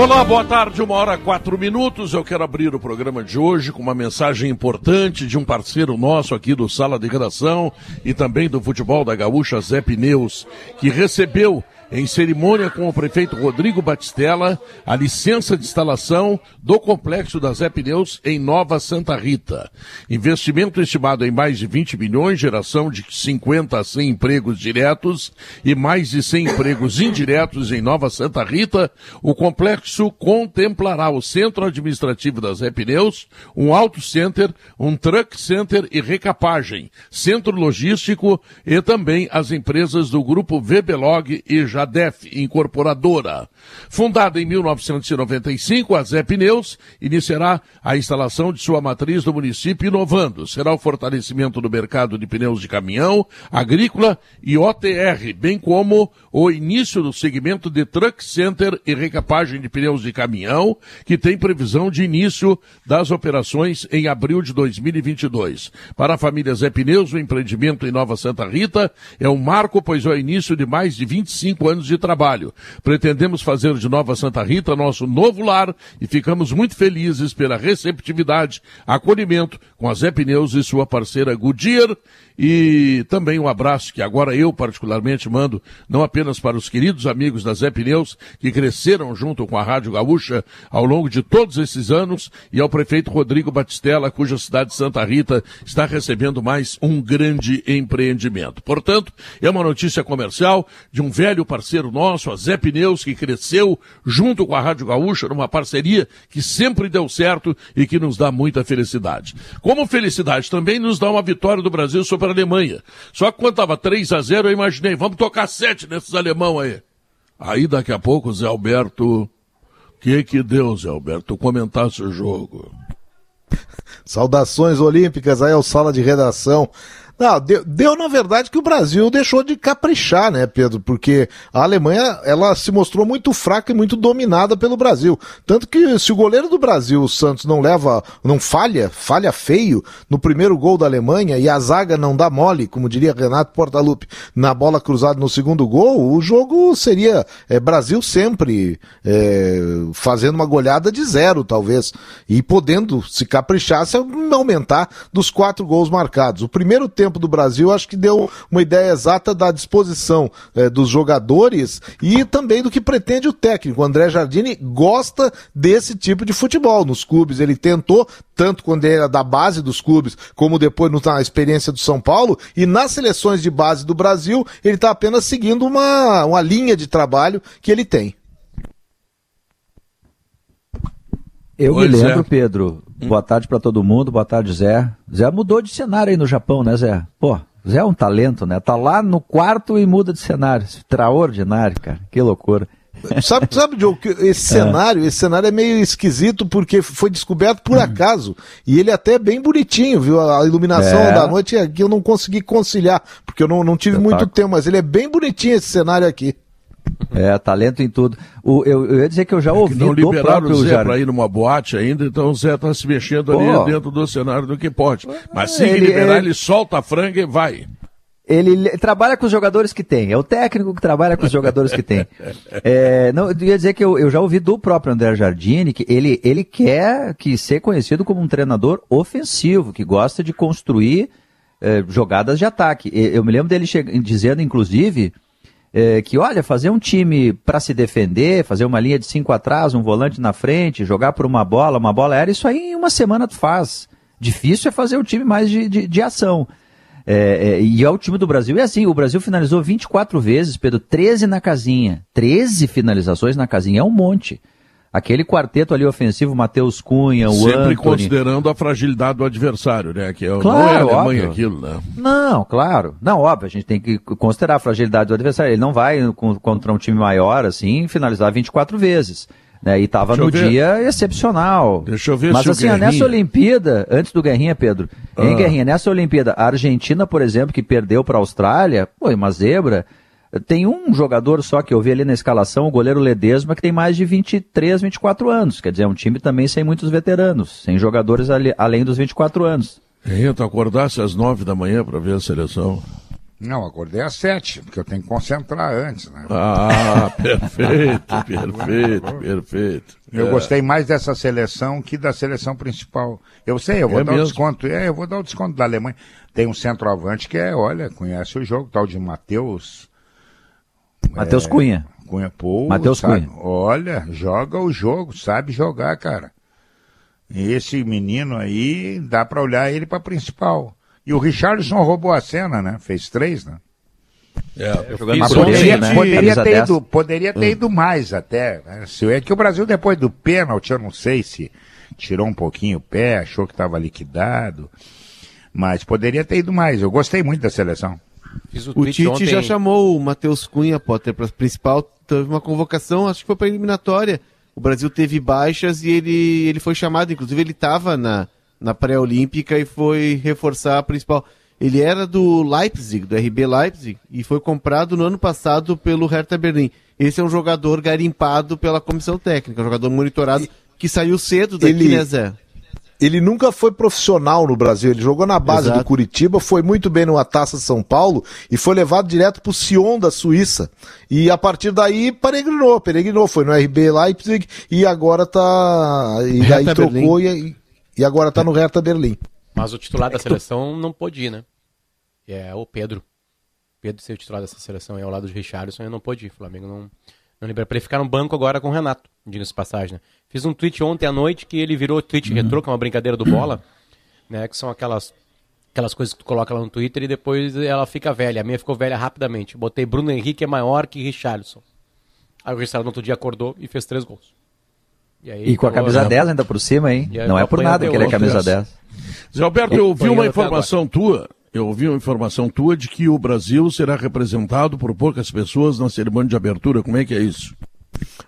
Olá, boa tarde, uma hora quatro minutos. Eu quero abrir o programa de hoje com uma mensagem importante de um parceiro nosso aqui do Sala de Redação e também do futebol da Gaúcha, Zé Pneus, que recebeu em cerimônia com o prefeito Rodrigo Batistella, a licença de instalação do complexo da Zé Pneus em Nova Santa Rita. Investimento estimado em mais de 20 milhões, geração de 50 a 100 empregos diretos e mais de 100 empregos indiretos em Nova Santa Rita. O complexo contemplará o centro administrativo da Zé Pneus, um auto center, um truck center e recapagem, centro logístico e também as empresas do grupo VBLog e já Jadef Incorporadora. Fundada em 1995, a Zé Pneus iniciará a instalação de sua matriz no município inovando. Será o fortalecimento do mercado de pneus de caminhão, agrícola e OTR, bem como o início do segmento de Truck Center e recapagem de pneus de caminhão, que tem previsão de início das operações em abril de 2022. Para a família Zé Pneus, o empreendimento em Nova Santa Rita é um marco, pois é o início de mais de 25 anos de trabalho. Pretendemos fazer de Nova Santa Rita nosso novo lar e ficamos muito felizes pela receptividade, acolhimento com a Zé Pneus e sua parceira Goodyear e também um abraço que agora eu particularmente mando, não apenas para os queridos amigos da Zé Pneus, que cresceram junto com a Rádio Gaúcha ao longo de todos esses anos, e ao prefeito Rodrigo Batistella, cuja cidade de Santa Rita está recebendo mais um grande empreendimento. Portanto, é uma notícia comercial de um velho parceiro nosso, a Zé Pneus, que cresceu junto com a Rádio Gaúcha numa parceria que sempre deu certo e que nos dá muita felicidade. Como felicidade também nos dá uma vitória do Brasil sobre a Alemanha. Só que quando estava 3 a 0 eu imaginei, vamos tocar 7 nesses alemão aí. Aí daqui a pouco, Zé Alberto, que que deu, Zé Alberto, comentasse o jogo. Saudações olímpicas aí ao sala de redação. Não, deu, deu, na verdade que o Brasil deixou de caprichar, né, Pedro? Porque a Alemanha, ela se mostrou muito fraca e muito dominada pelo Brasil. Tanto que se o goleiro do Brasil, o Santos, não leva, não falha, falha feio no primeiro gol da Alemanha e a zaga não dá mole, como diria Renato Portaluppi, na bola cruzada no segundo gol, o jogo seria é, Brasil sempre é, fazendo uma goleada de zero, talvez. E podendo, se caprichar, se aumentar dos quatro gols marcados. O primeiro tempo tempo do Brasil, acho que deu uma ideia exata da disposição é, dos jogadores e também do que pretende o técnico. O André Jardini gosta desse tipo de futebol nos clubes. Ele tentou, tanto quando ele era da base dos clubes, como depois na experiência do São Paulo, e nas seleções de base do Brasil, ele está apenas seguindo uma, uma linha de trabalho que ele tem. Eu Oi, me lembro, Zé. Pedro. Hum. Boa tarde para todo mundo, boa tarde, Zé. Zé mudou de cenário aí no Japão, né, Zé? Pô, Zé é um talento, né? Tá lá no quarto e muda de cenário. Extraordinário, cara. Que loucura. Sabe, sabe Joe, esse é. cenário, esse cenário é meio esquisito porque foi descoberto por hum. acaso. E ele é até é bem bonitinho, viu? A iluminação é. da noite aqui eu não consegui conciliar, porque eu não, não tive muito tempo, mas ele é bem bonitinho esse cenário aqui. É, talento em tudo. O, eu, eu ia dizer que eu já ouvi é não do próprio o Zé para ir numa boate ainda, então o Zé está se mexendo ali oh. dentro do cenário do que pode. Mas se ele, liberar, ele... ele solta a franga e vai. Ele, trabalha com os jogadores que tem. É o técnico que trabalha com os jogadores que tem. É, não, eu ia dizer que eu, eu, já ouvi do próprio André Jardini que ele, ele quer que ser conhecido como um treinador ofensivo, que gosta de construir é, jogadas de ataque. Eu me lembro dele dizendo, inclusive, é, que, olha, fazer um time para se defender, fazer uma linha de cinco atrás, um volante na frente, jogar por uma bola, uma bola aérea, isso aí em uma semana tu faz. Difícil é fazer o um time mais de, de, de ação. É, é, e é o time do Brasil. E assim, o Brasil finalizou 24 vezes, Pedro, 13 na casinha. 13 finalizações na casinha, é um monte. Aquele quarteto ali ofensivo, Matheus Cunha, o Sempre Anthony... considerando a fragilidade do adversário, né? Que é, claro, não é a Alemanha óbvio. aquilo, né? Não, claro. Não, óbvio, a gente tem que considerar a fragilidade do adversário. Ele não vai contra um time maior, assim, finalizar 24 vezes. Né? E estava no ver. dia excepcional. Deixa eu ver Mas assim, nessa Olimpíada, antes do Guerrinha, Pedro, ah. em Guerrinha, nessa Olimpíada, a Argentina, por exemplo, que perdeu para a Austrália, foi uma zebra, Tem um jogador só que eu vi ali na escalação, o goleiro Ledesma, que tem mais de 23, 24 anos. Quer dizer, é um time também sem muitos veteranos, sem jogadores ali, além dos 24 anos. Tu acordasse às nove da manhã para ver a seleção? Não, acordei às sete, porque eu tenho que concentrar antes, né? Ah, perfeito, perfeito, perfeito. Eu é. gostei mais dessa seleção que da seleção principal. Eu sei, eu vou É dar o mesmo? desconto. É, eu vou dar o desconto da Alemanha. Tem um centroavante que é, olha, conhece o jogo, tal de Matheus. Matheus Cunha. Cunha, pô, Matheus? Cunha. Olha, joga o jogo, sabe jogar, cara. E esse menino aí, dá pra olhar ele pra principal. E o Richardson roubou a cena, né? Fez três, né? É, jogando Mas Por poderia, ele, né? poderia ter 10. ido, poderia ter ido mais até. Né? É que o Brasil, depois do pênalti, eu não sei se tirou um pouquinho o pé, achou que estava liquidado. Mas poderia ter ido mais. Eu gostei muito da seleção. O O Tite ontem. já chamou o Matheus Cunha, Potter, para principal. Teve uma convocação, acho que foi para eliminatória. O Brasil teve baixas e ele, ele foi chamado. Inclusive, ele estava na, na pré-olímpica e foi reforçar a principal. Ele era do Leipzig, do RB Leipzig, e foi comprado no ano passado pelo Hertha Berlim. Esse é um jogador garimpado pela comissão técnica, um jogador monitorado que saiu cedo daqui, Ele- né, Zé? Ele nunca foi profissional no Brasil. Ele jogou na base Exato. do Curitiba, foi muito bem numa taça de São Paulo e foi levado direto pro Sion da Suíça. E a partir daí peregrinou, peregrinou. Foi no RB Leipzig e agora tá. E daí Hertha trocou e, e agora tá no Hertha Berlim. Mas o titular da seleção não pôde ir, né? É o Pedro. Pedro ser o titular dessa seleção aí ao lado de Richarlison, eu não pôde ir. O Flamengo não, não liberou. Pra ele ficar no banco agora com o Renato, diga-se de passagem, né? Fiz um tweet ontem à noite que ele virou tweet retrô, que é uma brincadeira do bola, né? Que são aquelas, aquelas coisas que tu coloca lá no Twitter e depois ela fica velha. A minha ficou velha rapidamente. Botei Bruno Henrique é maior que Richarlison. Aí o Richarlison no outro dia acordou e fez três gols. aí E com a camisa né? 10 ainda por cima, hein? E aí Não é por nada que ele é camisa essa. 10. Zé Alberto, eu ouvi Apanhando uma informação tua, eu ouvi uma informação tua de que o Brasil será representado por poucas pessoas na cerimônia de abertura. Como é que é isso?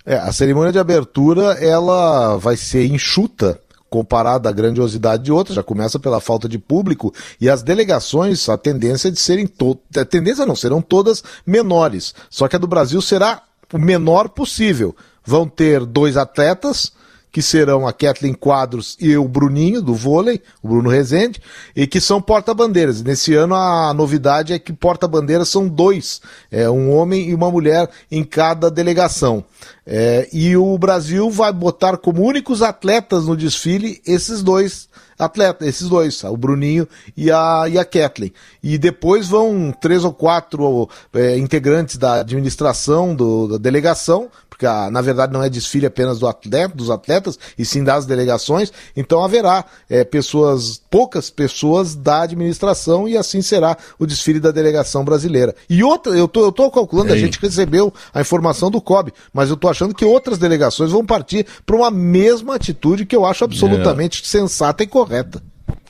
É, a cerimônia de abertura ela vai ser enxuta comparada à grandiosidade de outras, já começa pela falta de público e as delegações, a tendência é de serem to... a tendência não, serão todas menores. Só que a do Brasil será o menor possível. Vão ter dois atletas, que serão a Kathleen Quadros e o Bruninho, do vôlei, o Bruno Rezende, e que são porta-bandeiras. Nesse ano a novidade é que porta-bandeiras são dois, é, um homem e uma mulher em cada delegação. É, e o Brasil vai botar como únicos atletas no desfile esses dois atletas, esses dois, o Bruninho e a, e a Kathleen. E depois vão três ou quatro é, integrantes da administração do, da delegação, porque a, na verdade não é desfile apenas do atleta, dos atletas, e sim das delegações, então haverá é, pessoas, poucas pessoas da administração, e assim será o desfile da delegação brasileira. E outra, eu tô, eu tô calculando, a Ei. gente recebeu a informação do COB, mas eu tô achando que outras delegações vão partir para uma mesma atitude que eu acho absolutamente sensata e correta.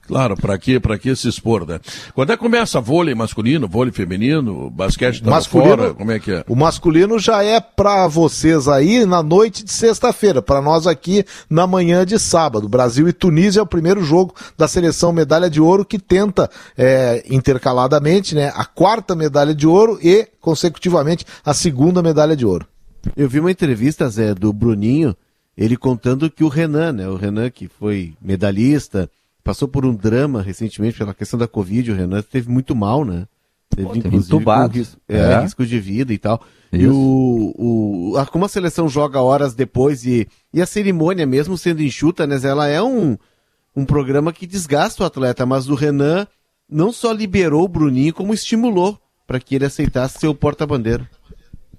Claro, para que, pra que se expor, né? Quando é que começa vôlei masculino, vôlei feminino, basquete tá Masculino- fora? Como é que é? O masculino já é para vocês aí na noite de sexta-feira, para nós aqui na manhã de sábado. Brasil e Tunísia é o primeiro jogo da seleção medalha de ouro que tenta é, intercaladamente, né, a quarta medalha de ouro e consecutivamente a segunda medalha de ouro. Eu vi uma entrevista, Zé, do Bruninho, ele contando que o Renan, né? O Renan que foi medalhista, passou por um drama recentemente pela questão da Covid, o Renan esteve muito mal, né? Teve, teve entubado. risco, é, É. risco de vida e tal. E Isso. o, o, a- como a seleção joga horas depois e, e a cerimônia, mesmo sendo enxuta, né, ela é um, um programa que desgasta o atleta, mas o Renan não só liberou o Bruninho, como estimulou para que ele aceitasse ser o porta-bandeira.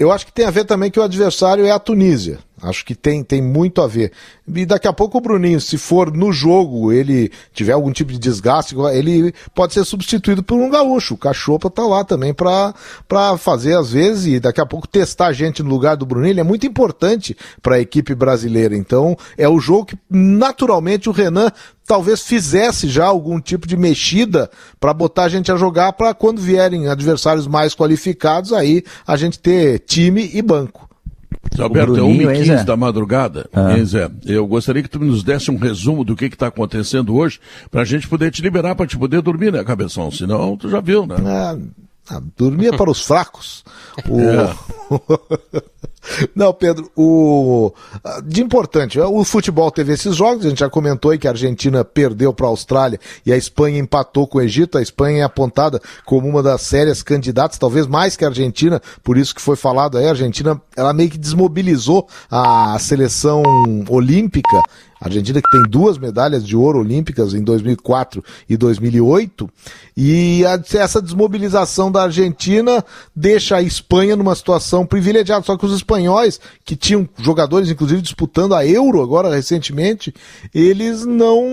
Eu acho que tem a ver também que o adversário é a Tunísia. Acho que tem, tem muito a ver. E daqui a pouco o Bruninho, se for no jogo, ele tiver algum tipo de desgaste, ele pode ser substituído por um gaúcho. O Cachopa tá lá também para fazer às vezes e daqui a pouco testar a gente no lugar do Bruninho. Ele é muito importante para a equipe brasileira. Então é o jogo que naturalmente o Renan talvez fizesse já algum tipo de mexida para botar a gente a jogar para quando vierem adversários mais qualificados aí a gente ter time e banco. Alberto, é Bruninho, 1h15 hein, Zé? da madrugada. Ah. Hein, Zé? Eu gostaria que tu nos desse um resumo do que está acontecendo hoje, para a gente poder te liberar, para te poder dormir, né, Cabeção? Senão, tu já viu, né? Ah, Ah, dormia para os fracos. O... Não, Pedro, o de importante, o futebol teve esses jogos, a gente já comentou aí que a Argentina perdeu para a Austrália e a Espanha empatou com o Egito. A Espanha é apontada como uma das sérias candidatas, talvez mais que a Argentina, por isso que foi falado aí, a Argentina, ela meio que desmobilizou a seleção olímpica a Argentina que tem duas medalhas de ouro olímpicas em 2004 e 2008, e a, essa desmobilização da Argentina deixa a Espanha numa situação privilegiada. Só que os espanhóis, que tinham jogadores inclusive disputando a Euro agora recentemente, eles não,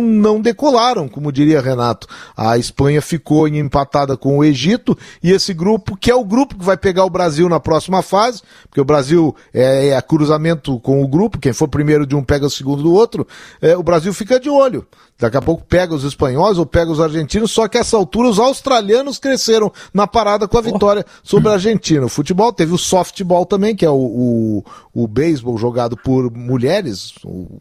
não decolaram, como diria Renato. A Espanha ficou empatada com o Egito, e esse grupo, que é o grupo que vai pegar o Brasil na próxima fase, porque o Brasil é, é cruzamento com o grupo, quem for primeiro de um pega o segundo do outro outro, é, o Brasil fica de olho. Daqui a pouco pega os espanhóis ou pega os argentinos, só que essa altura os australianos cresceram na parada com a vitória sobre a Argentina. O futebol teve o softball também, que é o, o, o beisebol jogado por mulheres,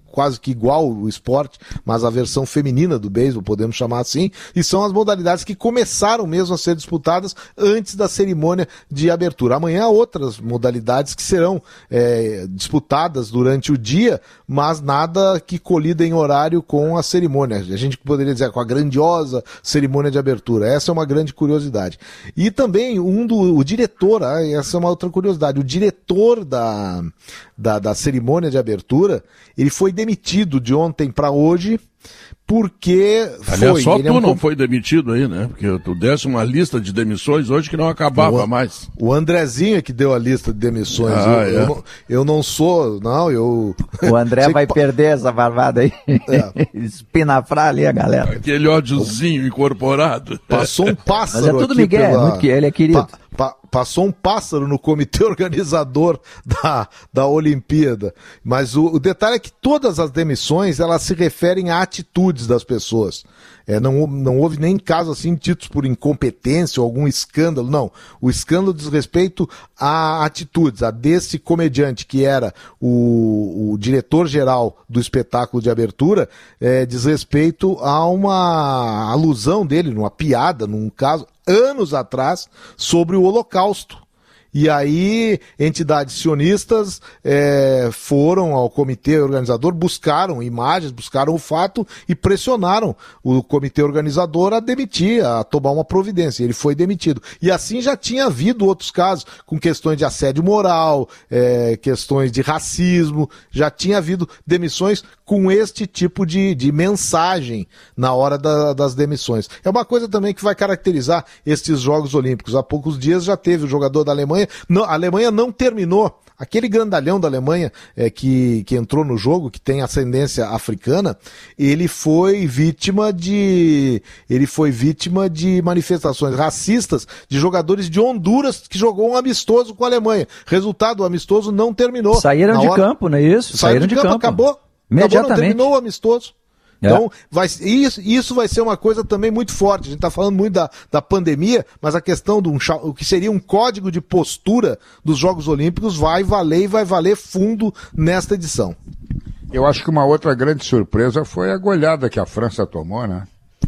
quase que igual o esporte, mas a versão feminina do beisebol, podemos chamar assim, e são as modalidades que começaram mesmo a ser disputadas antes da cerimônia de abertura. Amanhã há outras modalidades que serão é, disputadas durante o dia, mas nada que colida em horário com a cerimônia cerimônia, a gente poderia dizer com a grandiosa cerimônia de abertura. Essa é uma grande curiosidade. E também um do o diretor, ah, essa é uma outra curiosidade, o diretor da, da, da cerimônia de abertura, ele foi demitido de ontem para hoje porque Aliás, foi. só ele tu é um não foi demitido aí, né? Porque tu desse uma lista de demissões hoje que não acabava O- mais. O Andrezinho é que deu a lista de demissões. Ah, eu, é. eu não, eu não sou, não, eu. O André vai que perder essa barbada aí. É. Espinafrar ali a galera. Aquele ódiozinho incorporado. Passou um pássaro. Mas é tudo aqui Miguel, é pela- muito que- ele é querido. Pa- pa- passou um pássaro no comitê organizador da, da Olimpíada. Mas o, o detalhe é que todas as demissões elas se referem a atitudes das pessoas. É, não, não houve nem caso assim títulos por incompetência ou algum escândalo. Não. O escândalo diz respeito a atitudes. A desse comediante que era o, o diretor-geral do espetáculo de abertura, é, diz respeito a uma alusão dele, numa piada, num caso, anos atrás, sobre o Holocausto holocausto e aí, entidades sionistas eh, foram ao comitê organizador, buscaram imagens, buscaram o fato e pressionaram o comitê organizador a demitir, a tomar uma providência. Ele foi demitido. E assim já tinha havido outros casos, com questões de assédio moral, eh, questões de racismo, já tinha havido demissões com este tipo de, de mensagem na hora da- das demissões. É uma coisa também que vai caracterizar estes Jogos Olímpicos. Há poucos dias já teve o jogador da Alemanha. Não, a Alemanha não terminou. Aquele grandalhão da Alemanha é, que, que entrou no jogo, que tem ascendência africana, ele foi vítima de. Ele foi vítima de manifestações racistas de jogadores de Honduras que jogou um amistoso com a Alemanha. Resultado, o amistoso não terminou. Saíram de hora- campo, não é isso? Saíram de, campo, acabou. Acabou, não Imediatamente. terminou o amistoso. É. Então, vai, isso, isso vai ser uma coisa também muito forte. A gente está falando muito da, da pandemia, mas a questão do um, o que seria um código de postura dos Jogos Olímpicos vai valer e vai valer fundo nesta edição. Eu acho que uma outra grande surpresa foi a goleada que a França tomou, né?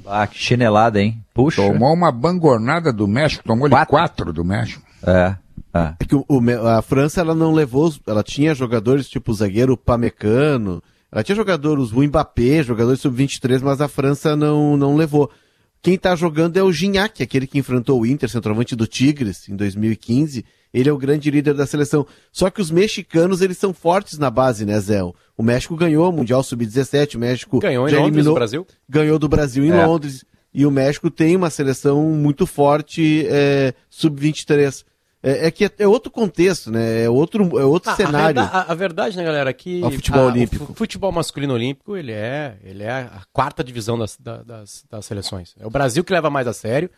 Ah, que chinelada, hein? Puxa. Tomou uma bangornada do México, tomou ele Quatro. quatro do México. É, é. É que o- o a França ela não levou, ela tinha jogadores tipo o zagueiro Pamecano, ela tinha jogadores, o Mbappé, jogadores sub-23, mas a França não, não levou. Quem tá jogando é o Gignac, aquele que enfrentou o Inter, centroavante do Tigres, em 2015. Ele é o grande líder da seleção. Só que os mexicanos, eles são fortes na base, né, Zé? O México ganhou o Mundial Sub-17, o México Ganhou em Londres, eliminou, o Brasil. ganhou do Brasil em É. Londres. E o México tem uma seleção muito forte é, sub-23. É, é que é, é outro contexto, né? É outro, é outro Ah, cenário. A, a- a verdade, né, galera, é que Ao futebol a- olímpico. O fu- futebol masculino olímpico, ele é, ele é a quarta divisão das, da- das, das seleções. É o Brasil que leva mais a sério.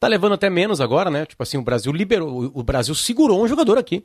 Tá levando até menos agora, né? Tipo assim, o Brasil liberou, o- o Brasil segurou um jogador aqui.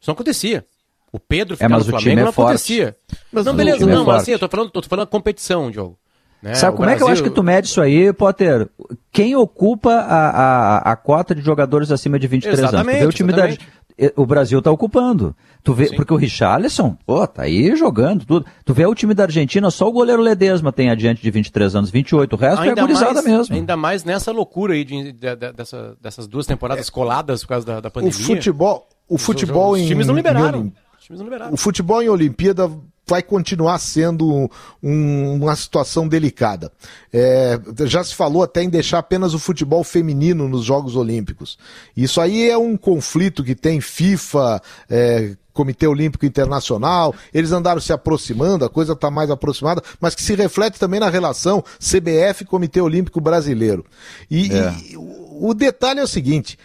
Isso não acontecia. O Pedro ficar mas no o Flamengo time é não forte. acontecia. Mas não, o beleza, time é não, mas assim, eu tô falando, tô falando da competição, Diogo. Né? Sabe O como é que eu acho Brasil- que tu mede isso aí, Potter? Quem ocupa a, a, a cota de jogadores acima de 23 anos? Tu vê o time da Exatamente, eh, o Brasil tá ocupando. Tu vê, porque o Richarlison, pô, tá aí jogando tudo. Tu vê o time da Argentina, só o goleiro Ledesma tem adiante de 23 anos, 28. O resto é gurizada mais, mesmo. Ainda mais nessa loucura aí de, de- de- dessa- dessas duas temporadas coladas por causa da, da O pandemia. futebol, o Os- futebol os em times não em liberaram. Olim- Os times não liberaram. o futebol em Olimpíada vai continuar sendo um- uma situação delicada. É, já se falou até em deixar apenas o futebol feminino nos Jogos Olímpicos. Isso aí é um conflito que tem FIFA, é, Comitê Olímpico Internacional, eles andaram se aproximando, a coisa está mais aproximada, mas que se reflete também na relação CBF e Comitê Olímpico Brasileiro. E, e o o detalhe é o seguinte: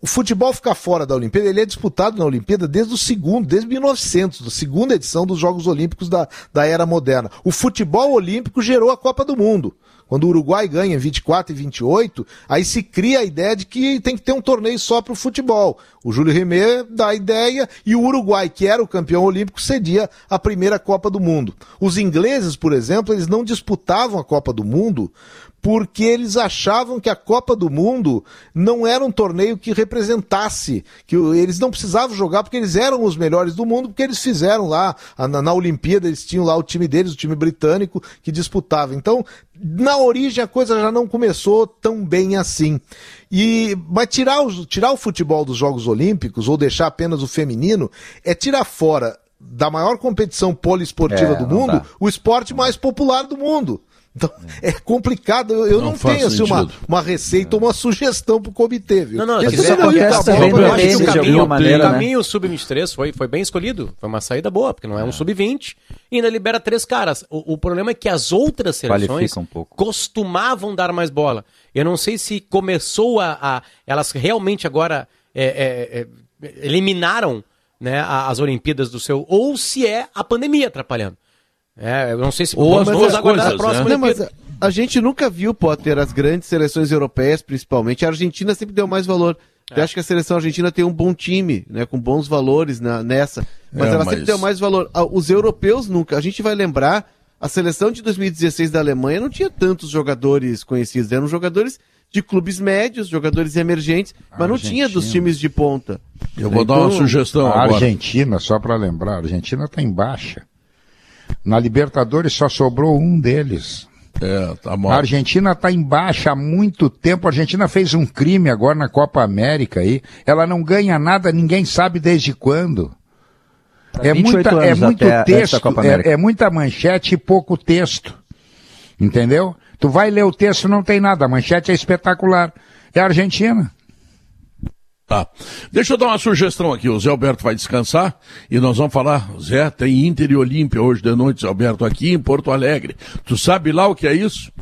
o futebol ficar fora da Olimpíada, ele é disputado na Olimpíada desde o segundo, desde 1900, da segunda edição dos Jogos Olímpicos da, da era moderna. O futebol olímpico gerou a Copa do Mundo. Quando o Uruguai ganha em 24 e 28, aí se cria a ideia de que tem que ter um torneio só para o futebol. O Júlio Rimet dá a ideia e o Uruguai, que era o campeão olímpico, cedia a primeira Copa do Mundo. Os ingleses, por exemplo, eles não disputavam a Copa do Mundo porque eles achavam que a Copa do Mundo não era um torneio que representasse, que eles não precisavam jogar porque eles eram os melhores do mundo, porque eles fizeram lá, na, na Olimpíada, eles tinham lá o time deles, o time britânico, que disputava. Então, na origem, a coisa já não começou tão bem assim. E, mas tirar, os- tirar o futebol dos Jogos Olímpicos, ou deixar apenas o feminino, é tirar fora da maior competição poliesportiva É, do mundo dá. o esporte mais popular do mundo. Então, é complicado. Eu, eu Não não, tenho assim, uma, uma receita ou uma sugestão pro comitê, viu? Não, não, Eles isso fizeram acontece tá eu acho que o caminho, alguma maneira, o né? caminho sub-23 foi, foi bem escolhido. Foi uma saída boa, porque não é um sub-20 e ainda libera três caras. O, o problema é que as outras seleções um pouco. costumavam dar mais bola. Eu não sei se começou a. a- elas realmente agora é, é, é, eliminaram né, a- as Olimpíadas do seu. Ou se é a pandemia atrapalhando. É, eu não sei se Ou as duas coisas, a próxima né? Não, mas a, a gente nunca viu, Potter, as grandes seleções europeias, principalmente. A Argentina sempre deu mais valor. É. Eu acho que a seleção argentina tem um bom time, né, com bons valores na- nessa. Mas É, ela mas- sempre deu mais valor. Ah, Os europeus nunca. A gente vai lembrar, a seleção de 2016 da Alemanha não tinha tantos jogadores conhecidos. Eram jogadores de clubes médios, jogadores emergentes, mas não tinha dos times de ponta. Eu vou dar uma Então, sugestão A agora. Argentina, só para lembrar, a Argentina está em baixa. Na Libertadores só sobrou um deles. É, tá A. Argentina está em baixa há muito tempo. A Argentina fez um crime agora na Copa América aí. Ela não ganha nada, ninguém sabe desde quando. É 28 muita, é muito texto, é, é muita manchete e pouco texto. Entendeu? Tu vai ler o texto, não tem nada. A manchete é espetacular. É a Argentina. Tá. Deixa eu dar uma sugestão aqui. O Zé Alberto vai descansar e nós vamos falar. Zé, tem Inter e Olímpia hoje de noite, Zé Alberto, aqui em Porto Alegre. Tu sabe lá o que é isso?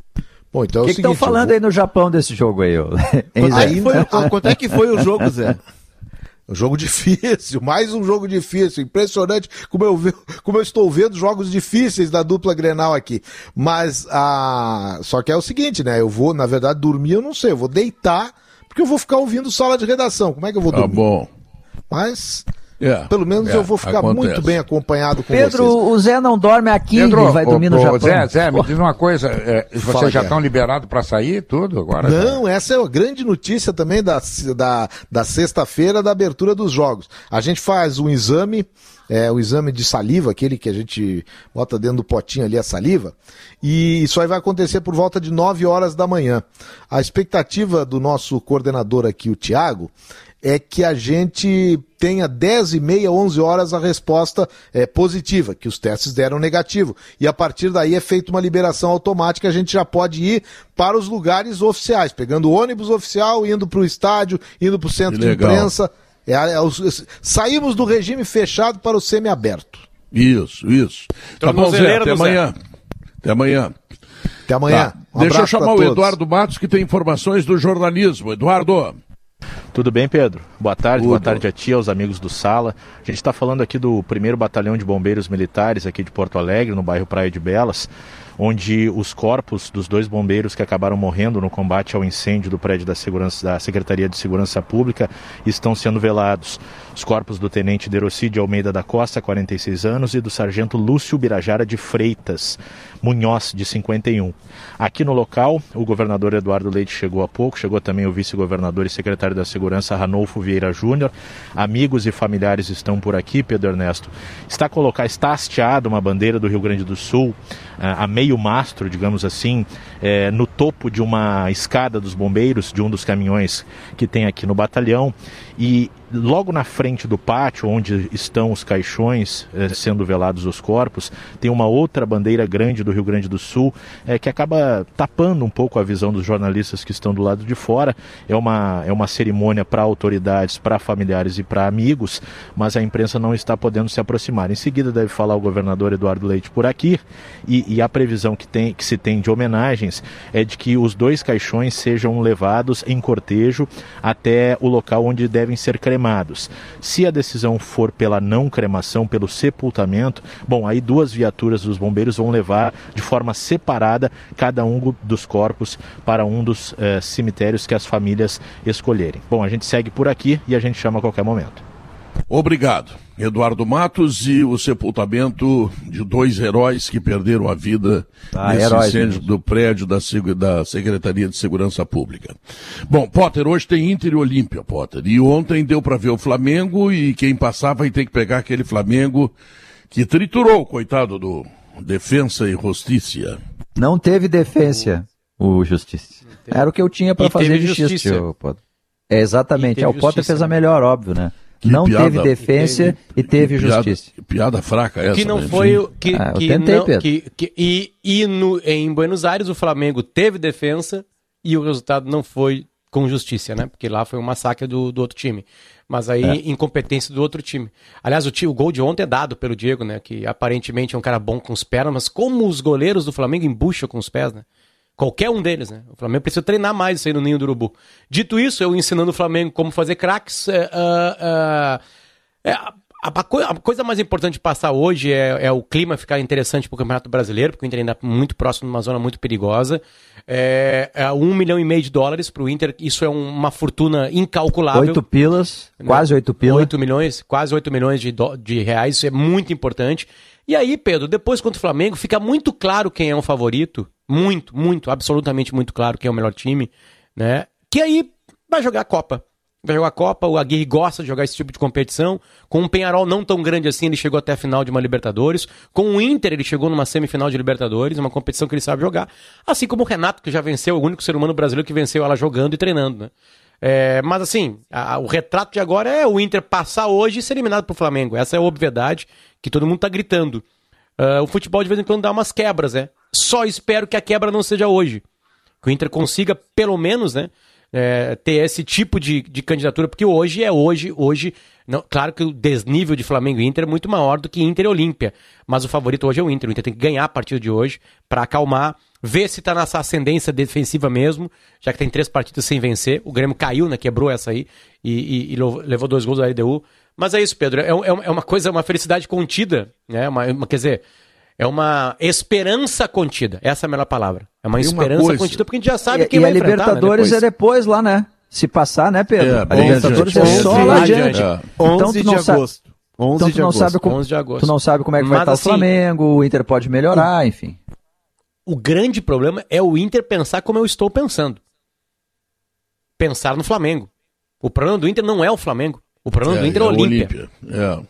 Bom, então é O que estão eu falando vou- aí no Japão desse jogo aí? Hein, Quanto é, que foi, o- quanto é que foi o jogo, Zé? Um jogo difícil, mais um jogo difícil. Impressionante como eu, como eu estou vendo jogos difíceis da dupla Grenal aqui. Mas a. Só que é o seguinte, né? Eu vou, na verdade, dormir, eu não sei. Eu vou deitar, porque eu vou ficar ouvindo sala de redação. Como é que eu vou Tá dormir? bom. Mas, É, pelo menos é, eu vou ficar acontece. muito bem acompanhado com Pedro, vocês. o Zé não dorme aqui e vai dormir no Japão. Zé, Zé, me diz uma coisa. é, vocês Fala, já estão liberados para sair tudo agora? Não, essa é a grande notícia também da, da, da sexta-feira da abertura dos jogos. A gente faz um exame, é, o exame de saliva, aquele que a gente bota dentro do potinho ali a saliva, e isso aí vai acontecer por volta de 9 horas da manhã. A expectativa do nosso coordenador aqui, o Tiago, é que a gente tenha 10 e meia, 11 horas a resposta é, positiva, que os testes deram negativo. E a partir daí é feita uma liberação automática, a gente já pode ir para os lugares oficiais, pegando o ônibus oficial, indo para o estádio, indo para o centro de imprensa. É, é, os- saímos do regime fechado para o semi-aberto. Isso, isso. Tá bom, Zé. Até do Zé. amanhã. Até amanhã. Até amanhã. Tá. Um Deixa eu chamar o. Eduardo Matos, que tem informações do jornalismo. Eduardo. Tudo bem, Pedro? Boa tarde, Tudo. boa tarde a ti, aos amigos do Sala. A gente está falando aqui do primeiro batalhão de bombeiros militares aqui de Porto Alegre, no bairro Praia de Belas, onde os corpos dos dois bombeiros que acabaram morrendo no combate ao incêndio do prédio da, segurança, da Secretaria de Segurança Pública estão sendo velados. Os corpos do tenente Deroci de Almeida da Costa, 46 anos, e do sargento Lúcio Birajara de Freitas Munhoz, de 51. Aqui no local, o governador Eduardo Leite chegou há pouco, chegou também o vice-governador e secretário da Segurança Ranolfo Vieira Júnior. Amigos e familiares estão por aqui, Pedro Ernesto. Está colocada, está hasteada uma bandeira do Rio Grande do Sul, ah, a meio mastro, digamos assim, eh, no topo de uma escada dos bombeiros, de um dos caminhões que tem aqui no batalhão. E logo na frente do pátio, onde estão os caixões eh, sendo velados os corpos, tem uma outra bandeira grande do Rio Grande do Sul eh, que acaba tapando um pouco a visão dos jornalistas que estão do lado de fora. É uma, é uma cerimônia para autoridades, para familiares e para amigos, mas a imprensa não está podendo se aproximar. Em seguida deve falar o governador Eduardo Leite por aqui e, e a previsão que, tem, que se tem de homenagens é de que os dois caixões sejam levados em cortejo até o local onde devem ser cremados. Se a decisão for pela não cremação, pelo sepultamento, bom, aí duas viaturas dos bombeiros vão levar de forma separada cada um dos corpos para um dos eh, cemitérios que as famílias escolherem. Bom, a gente segue por aqui e a gente chama a qualquer momento. Obrigado. Eduardo Matos e o sepultamento de dois heróis que perderam a vida Ah, nesse heróis incêndio mesmo. do prédio da, da Secretaria de Segurança Pública. Bom, Potter, hoje tem Inter e Olímpia, Potter. E ontem deu para ver o Flamengo e quem passar vai ter que pegar aquele Flamengo que triturou, coitado do Defensa e Justiça. Não teve defesa, o Justiça. Era o que eu tinha para fazer justiça. justiça. ô, Potter. É, exatamente. É, o Potter justiça, fez a melhor, óbvio, né? Que não piada- teve defesa e teve Que piada- justiça. que piada fraca essa. que não né? foi o que, Ah, eu que tentei, não, que, que- e, e no, em Buenos Aires o Flamengo teve defesa e o resultado não foi com justiça, né? Porque lá foi um massacre do, do outro time. Mas aí É. incompetência do outro time. Aliás, o, ti- o gol de ontem é dado pelo Diego, né? Que aparentemente é um cara bom com os pés, mas como os goleiros do Flamengo embucham com os pés, né? Qualquer um deles, né? O Flamengo precisa treinar mais isso aí no Ninho do Urubu. Dito isso, eu ensinando o Flamengo como fazer craques, é, ah, ah, é, a, a coi- a coisa mais importante de passar hoje é, é o clima ficar interessante para o Campeonato Brasileiro, porque o Inter ainda é muito próximo de uma zona muito perigosa. É, é um milhão e meio de dólares para o Inter, isso é um- uma fortuna incalculável. Oito pilas, Né? quase oito pilas. 8 milhões, quase 8 milhões de, de reais, isso é muito importante. E aí, Pedro, depois contra o Flamengo, fica muito claro quem é um favorito. Muito, muito, absolutamente muito claro quem é o melhor time, né? Que aí vai jogar a Copa. Vai jogar a Copa, o Aguirre gosta de jogar esse tipo de competição. Com um Penharol não tão grande assim, ele chegou até a final de uma Libertadores. Com o Inter, ele chegou numa semifinal de Libertadores, uma competição que ele sabe jogar. Assim como o Renato, que já venceu, o único ser humano brasileiro que venceu ela jogando e treinando, né? É, mas assim, a- o retrato de agora é o Inter passar hoje e ser eliminado pro Flamengo. Essa é a obviedade que todo mundo tá gritando. Ah, o futebol de vez em quando dá umas quebras, né? Só espero que a quebra não seja hoje. Que o Inter consiga, pelo menos, né? é, ter esse tipo de, de candidatura, porque hoje é hoje, hoje. Não, claro que o desnível de Flamengo e Inter é muito maior do que Inter e Olímpia. Mas o favorito hoje é o Inter. O Inter tem que ganhar a partir de hoje para acalmar, ver se tá nessa ascendência defensiva mesmo, já que tem três partidas sem vencer. O Grêmio caiu, né? Quebrou essa aí e, e- e levou dois gols da LDU. Mas é isso, Pedro. É, é é uma coisa, uma felicidade contida, né? Uma, uma- quer dizer, é uma esperança contida. Essa é a melhor palavra. É uma uma esperança coisa- contida, porque a gente já sabe E, quem e vai a enfrentar, Libertadores né, é depois lá, né? Se passar, né, Pedro? É, a Libertadores é só lá adiante. adiante. É. Então 11 tu não de sabe- agosto. 11 Então de tu não, agosto. sabe como, 11 de agosto. tu não sabe como é que vai Mas estar assim- o Flamengo, o Inter pode melhorar, enfim. O grande problema é o Inter pensar como eu estou pensando. Pensar no Flamengo. O problema do Inter não é o Flamengo. O problema do Inter é o Olímpia. É.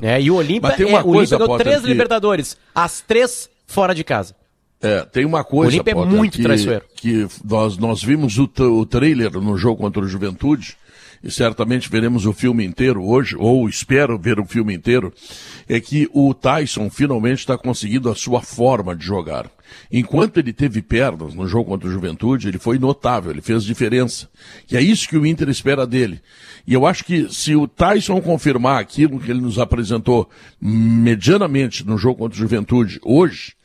né? E o Olímpia, Mas tem é, uma coisa, ganhou três que- Libertadores. As três fora de casa. É, tem uma coisa, O Olímpia é Potter, muito que, traiçoeiro. que nós, nós vimos o, o trailer no jogo contra o Juventude, e certamente veremos o filme inteiro hoje, ou espero ver o filme inteiro, é que o Tyson finalmente está conseguindo a sua forma de jogar. Enquanto ele teve pernas no jogo contra o Juventude, ele foi notável, ele fez diferença. E é isso que o Inter espera dele. E eu acho que se o Tyson confirmar aquilo que ele nos apresentou medianamente no jogo contra o Juventude hoje,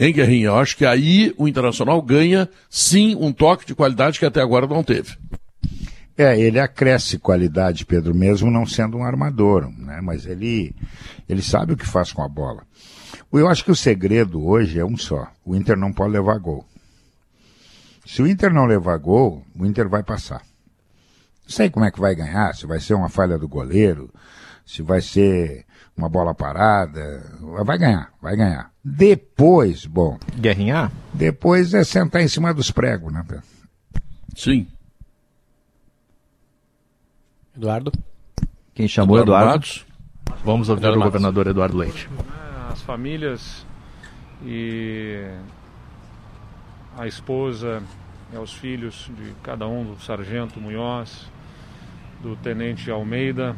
Hein, Guerrinha? Eu acho que aí o Internacional ganha, sim, um toque de qualidade que até agora não teve. É, ele acresce qualidade, Pedro, mesmo não sendo um armador, né? Mas ele, ele sabe o que faz com a bola. Eu acho que o segredo hoje é um só. O Inter não pode levar gol. Se o Inter não levar gol, o Inter vai passar. Não sei como é que vai ganhar, se vai ser uma falha do goleiro, se vai ser uma bola parada. Vai ganhar, vai ganhar. Depois, bom, Guerrinha? depois é sentar em cima dos pregos, né, Pedro? Sim. Eduardo? Quem chamou Eduardo? Matos? Vamos ouvir Eduardo o Matos. governador Eduardo Leite. as famílias e a esposa e aos filhos de cada um, do sargento Munhoz, do tenente Almeida,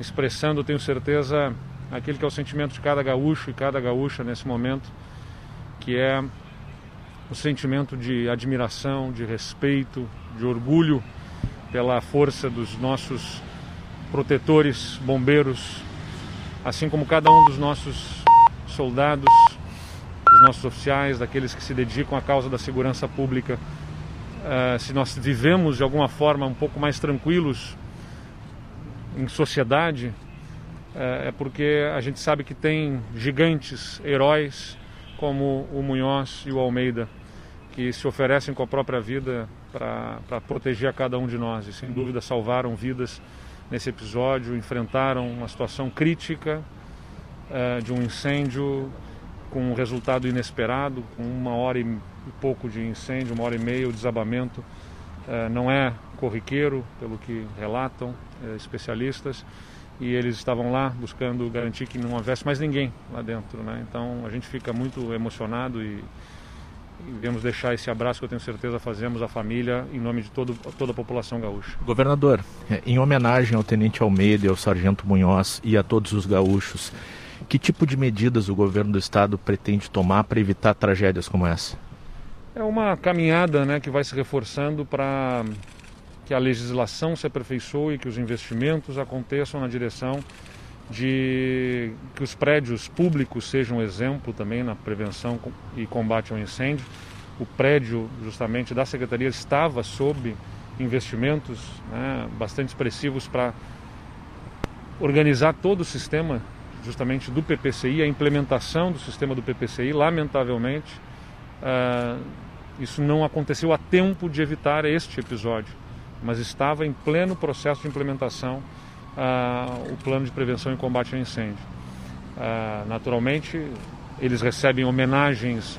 expressando, tenho certeza, aquele que é o sentimento de cada gaúcho e cada gaúcha nesse momento, que é o sentimento de admiração, de respeito, de orgulho pela força dos nossos protetores, bombeiros, assim como cada um dos nossos soldados, dos nossos oficiais, daqueles que se dedicam à causa da segurança pública. Eh, se nós vivemos de alguma forma um pouco mais tranquilos em sociedade, eh, é porque a gente sabe que tem gigantes, heróis como o Munhoz e o Almeida, que se oferecem com a própria vida para proteger a cada um de nós e sem dúvida salvaram vidas nesse episódio, enfrentaram uma situação crítica eh, de um incêndio com um resultado inesperado, com uma hora e pouco de incêndio, uma hora e meia o desabamento. Eh, não é corriqueiro, pelo que relatam eh, especialistas, e eles estavam lá buscando garantir que não houvesse mais ninguém lá dentro. Né? Então a gente fica muito emocionado e, e devemos deixar esse abraço que eu tenho certeza fazemos à família em nome de todo, toda a população gaúcha. Governador, eh, em homenagem ao Tenente Almeida e ao Sargento Munhoz e a todos os gaúchos, que tipo de medidas o governo do estado pretende tomar para evitar tragédias como essa? É uma caminhada né, que vai se reforçando para que a legislação se aperfeiçoe, que os investimentos aconteçam na direção de que os prédios públicos sejam exemplo também na prevenção e combate ao incêndio. O prédio, justamente, da Secretaria estava sob investimentos né, bastante expressivos para organizar todo o sistema, justamente do PPCI, a implementação do sistema do PPCI, lamentavelmente, ah, isso não aconteceu a tempo de evitar este episódio, mas estava em pleno processo de implementação o plano de prevenção e combate ao incêndio. Naturalmente, eles recebem homenagens,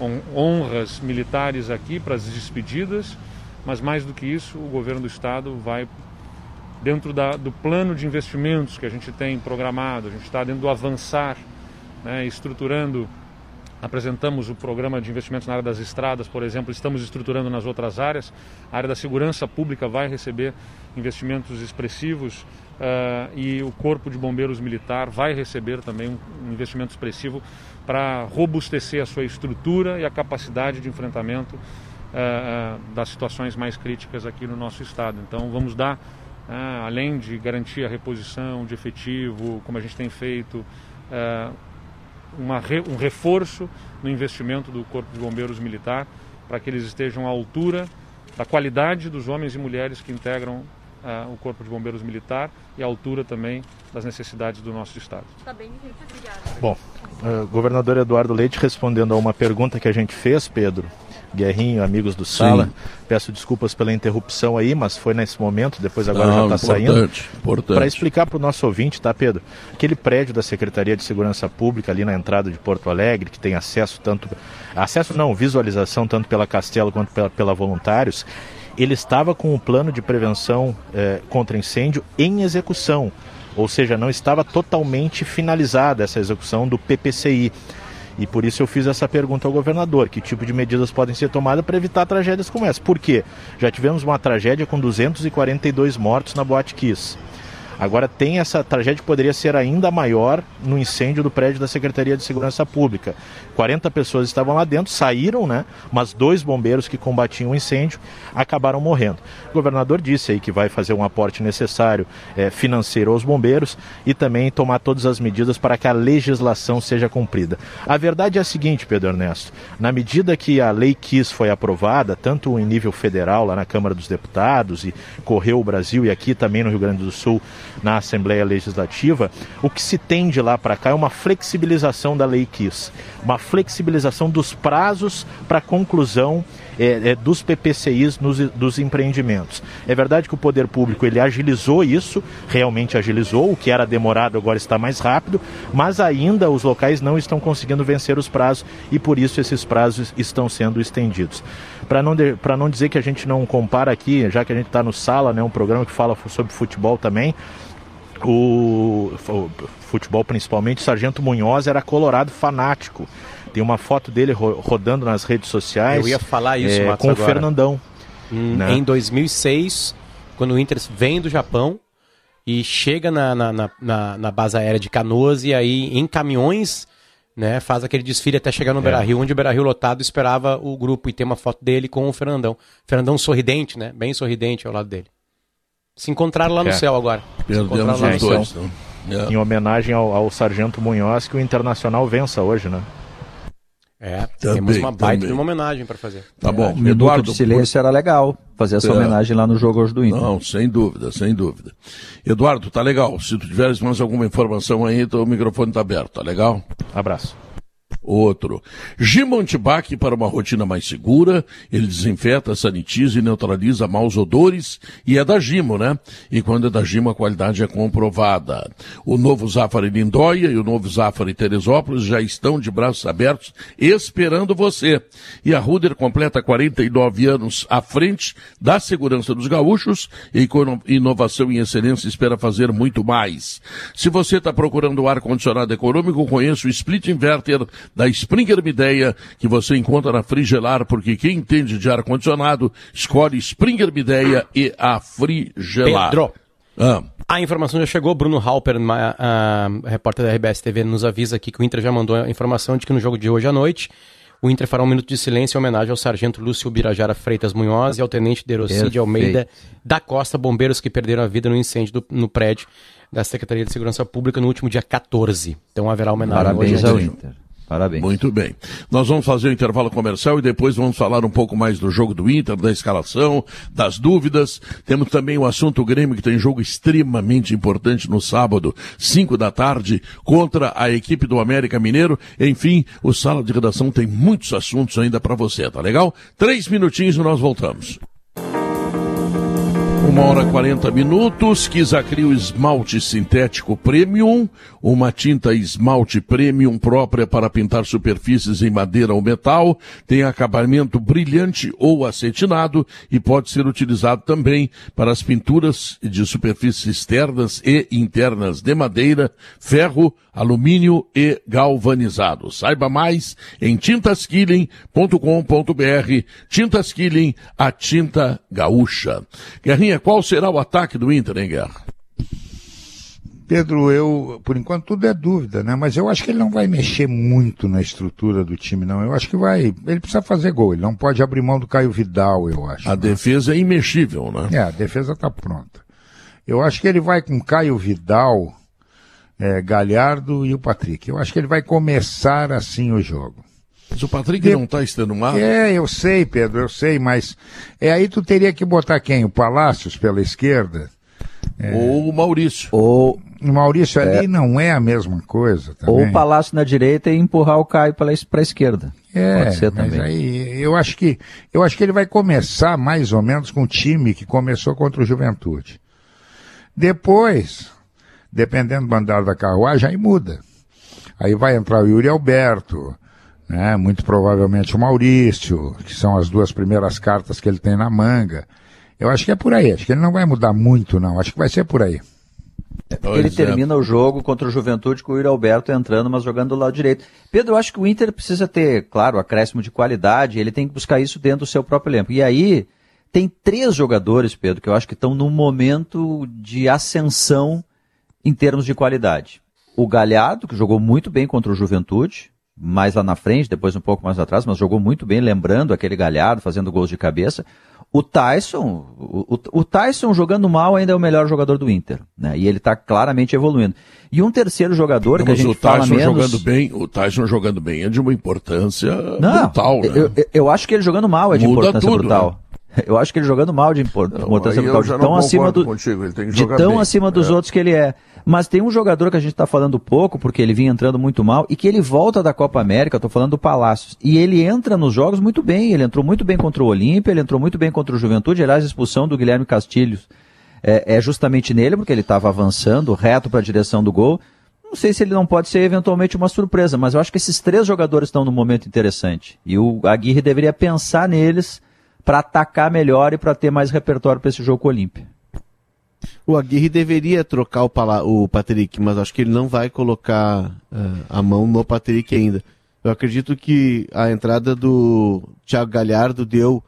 hon- honras militares aqui para as despedidas, mas mais do que isso, o governo do estado vai dentro da, do plano de investimentos que a gente tem programado, a gente está dentro do avançar, né, estruturando apresentamos o programa de investimentos na área das estradas, por exemplo, estamos estruturando nas outras áreas. A área da segurança pública vai receber investimentos expressivos ah, e o Corpo de Bombeiros Militar vai receber também um, investimento expressivo para robustecer a sua estrutura e a capacidade de enfrentamento ah, das situações mais críticas aqui no nosso estado. Então, vamos dar, além de garantir a reposição de efetivo, como a gente tem feito, uma um reforço no investimento do Corpo de Bombeiros Militar para que eles estejam à altura da qualidade dos homens e mulheres que integram ah, o Corpo de Bombeiros Militar e à altura também das necessidades do nosso Estado. Tá bem, gente. Obrigada. Bom, eh, governador Eduardo Leite respondendo a uma pergunta que a gente fez, Pedro, Guerrinho, amigos do Sala, peço desculpas pela interrupção aí, mas foi nesse momento, depois agora Não, já está saindo. importante, importante. Para explicar para o nosso ouvinte, tá, Pedro? Aquele prédio da Secretaria de Segurança Pública ali na entrada de Porto Alegre, que tem acesso tanto. Acesso não, visualização tanto pela Castelo quanto pela, pela Voluntários, ele estava com o plano de prevenção eh, contra incêndio em execução. Ou seja, não estava totalmente finalizada essa execução do PPCI. E por isso eu fiz essa pergunta ao governador: que tipo de medidas podem ser tomadas para evitar tragédias como essa? Por quê? Já tivemos uma tragédia com 242 mortos na Boate Kiss. Agora tem essa tragédia que poderia ser ainda maior no incêndio do prédio da Secretaria de Segurança Pública. 40 pessoas estavam lá dentro, saíram, né? Mas dois bombeiros que combatiam o incêndio acabaram morrendo. O governador disse aí que vai fazer um aporte necessário eh, financeiro aos bombeiros e também tomar todas as medidas para que a legislação seja cumprida. A verdade é a seguinte, Pedro Ernesto: na medida que a Lei Kiss foi aprovada, tanto em nível federal, lá na Câmara dos Deputados, e correu o Brasil, e aqui também no Rio Grande do Sul, na Assembleia Legislativa, o que se tem de lá para cá é uma flexibilização da Lei Kiss, uma flexibilização dos prazos para conclusão é, é, dos PPCIs nos, dos empreendimentos. É verdade que o poder público ele agilizou isso, realmente agilizou, o que era demorado agora está mais rápido, mas ainda os locais não estão conseguindo vencer os prazos e por isso esses prazos estão sendo estendidos. Para não, não dizer que a gente não compara aqui, já que a gente está no Sala, né, um programa que fala sobre futebol também, o, futebol principalmente, o Sargento Munhoz era colorado fanático. Tem uma foto dele ro rodando nas redes sociais. Eu ia falar isso, é, com agora. o Fernandão. Hum, né? Em 2006, quando o Inter vem do Japão e chega na, na, na, na, base aérea de Canoas e aí em caminhões né, faz aquele desfile até chegar no é. Beira-Rio, onde o Beira-Rio lotado esperava o grupo e tem uma foto dele com o Fernandão. Fernandão sorridente, né? Bem sorridente ao lado dele. Se encontraram lá é. no céu agora. Perdemos os dois. Então, é. Em homenagem ao, ao Sargento Munhoz, que o Internacional vença hoje, né? É, também, temos uma baita também. de uma homenagem para fazer. Tá bom. Um Eduardo de silêncio era legal fazer essa é. homenagem lá no jogo hoje do Inter. Não, sem dúvida, sem dúvida. Eduardo, tá legal. Se tu tiveres mais alguma informação aí, o microfone tá aberto, tá legal? Abraço. Outro. Gimo Antibac para uma rotina mais segura. Ele desinfeta, sanitiza e neutraliza maus odores. E é da Gimo, né? E quando é da Gimo, a qualidade é comprovada. O novo Zafari Lindóia e o novo Zafari Teresópolis já estão de braços abertos esperando você. E a Ruder completa 49 anos à frente da segurança dos gaúchos e com inovação e excelência espera fazer muito mais. Se você está procurando ar-condicionado econômico, conheça o Split Inverter da Springer Mideia, que você encontra na Frigelar, porque quem entende de ar-condicionado, escolhe Springer Mideia e a Frigelar. Pedro. Ah. A informação já chegou, Bruno Halper, uma, a, a, repórter da RBS TV, nos avisa aqui que o Inter já mandou a informação de que no jogo de hoje à noite o Inter fará um minuto de silêncio em homenagem ao sargento Lúcio Birajara Freitas Munhoz e ao tenente Deroci de Almeida da Costa, bombeiros que perderam a vida no incêndio do, no prédio da Secretaria de Segurança Pública no último dia 14. Então haverá homenagem Parabéns hoje ao Inter. Parabéns. Muito bem. Nós vamos fazer o intervalo comercial e depois vamos falar um pouco mais do jogo do Inter, da escalação, das dúvidas. Temos também o assunto Grêmio, que tem jogo extremamente importante no sábado, 5 da tarde, contra a equipe do América Mineiro. Enfim, o Sala de Redação tem muitos assuntos ainda para você, tá legal? Três minutinhos e nós voltamos. Uma hora 40 minutos, Kisacrio Esmalte Sintético Premium, uma tinta esmalte premium própria para pintar superfícies em madeira ou metal, tem acabamento brilhante ou acetinado e pode ser utilizado também para as pinturas de superfícies externas e internas de madeira, ferro, alumínio e galvanizado. Saiba mais em tintaskilling.com.br. Tintas Killing, a tinta gaúcha. Guerrinha, qual será o ataque do Inter, hein, Guerra? Pedro, eu, por enquanto tudo é dúvida, né? Mas eu acho que ele não vai mexer muito na estrutura do time, não. Eu acho que vai, ele precisa fazer gol, ele não pode abrir mão do Caio Vidal, eu acho. A né? defesa é imexível, né? É, a defesa tá pronta. Eu acho que ele vai com Caio Vidal, é, Galhardo e o Patrick. Eu acho que ele vai começar assim o jogo. Mas o Patrick não está extenuado? É, eu sei, Pedro, eu sei, mas é aí tu teria que botar quem? O Palácios pela esquerda? É... Ou o Maurício. Ou Maurício ali é... não é a mesma coisa. Também. Ou o Palácio na direita e empurrar o Caio para a esquerda. É, Pode ser também. aí eu acho que eu acho que ele vai começar mais ou menos com o time que começou contra o Juventude. Depois, dependendo do andar da carruagem, aí muda. Aí vai entrar o Yuri Alberto, né? Muito provavelmente o Maurício, que são as duas primeiras cartas que ele tem na manga. Eu acho que é por aí, acho que ele não vai mudar muito, não. Acho que vai ser por aí. Pois ele é. termina o jogo contra o Juventude com o Yuri Alberto entrando, mas jogando do lado direito. Pedro, eu acho que o Inter precisa ter, claro, acréscimo de qualidade, ele tem que buscar isso dentro do seu próprio elenco. E aí, tem três jogadores, Pedro, que eu acho que estão num momento de ascensão em termos de qualidade. O Galhardo, que jogou muito bem contra o Juventude, mais lá na frente, depois um pouco mais atrás, mas jogou muito bem, lembrando aquele Galhardo, fazendo gols de cabeça. O Tyson, o, o, Tyson jogando mal ainda é o melhor jogador do Inter, né? E ele está claramente evoluindo. E um terceiro jogador Não, que a gente o fala menos... jogando bem, o Tyson jogando bem é de uma importância Não, brutal, né? eu, eu, acho que ele jogando mal é de Muda importância tudo, brutal. Né? Eu acho que ele jogando mal de importância já de não tão acima do contigo, de tão bem. acima dos É. outros que ele é. Mas tem um jogador que a gente está falando pouco, porque ele vinha entrando muito mal, e que ele volta da Copa América, tô falando do Palácios, e ele entra nos jogos muito bem, ele entrou muito bem contra o Olímpia, ele entrou muito bem contra o Juventude, aliás, a expulsão do Guilherme Castilhos é, é justamente nele, porque ele estava avançando reto para a direção do gol. Não sei se ele não pode ser eventualmente uma surpresa, mas eu acho que esses três jogadores estão num momento interessante. E o Aguirre deveria pensar neles para atacar melhor e para ter mais repertório para esse jogo com o Olímpia. O Aguirre deveria trocar o, Pala- o Patrick, mas acho que ele não vai colocar eh, a mão no Patrick ainda. Eu acredito que a entrada do Thiago Galhardo deu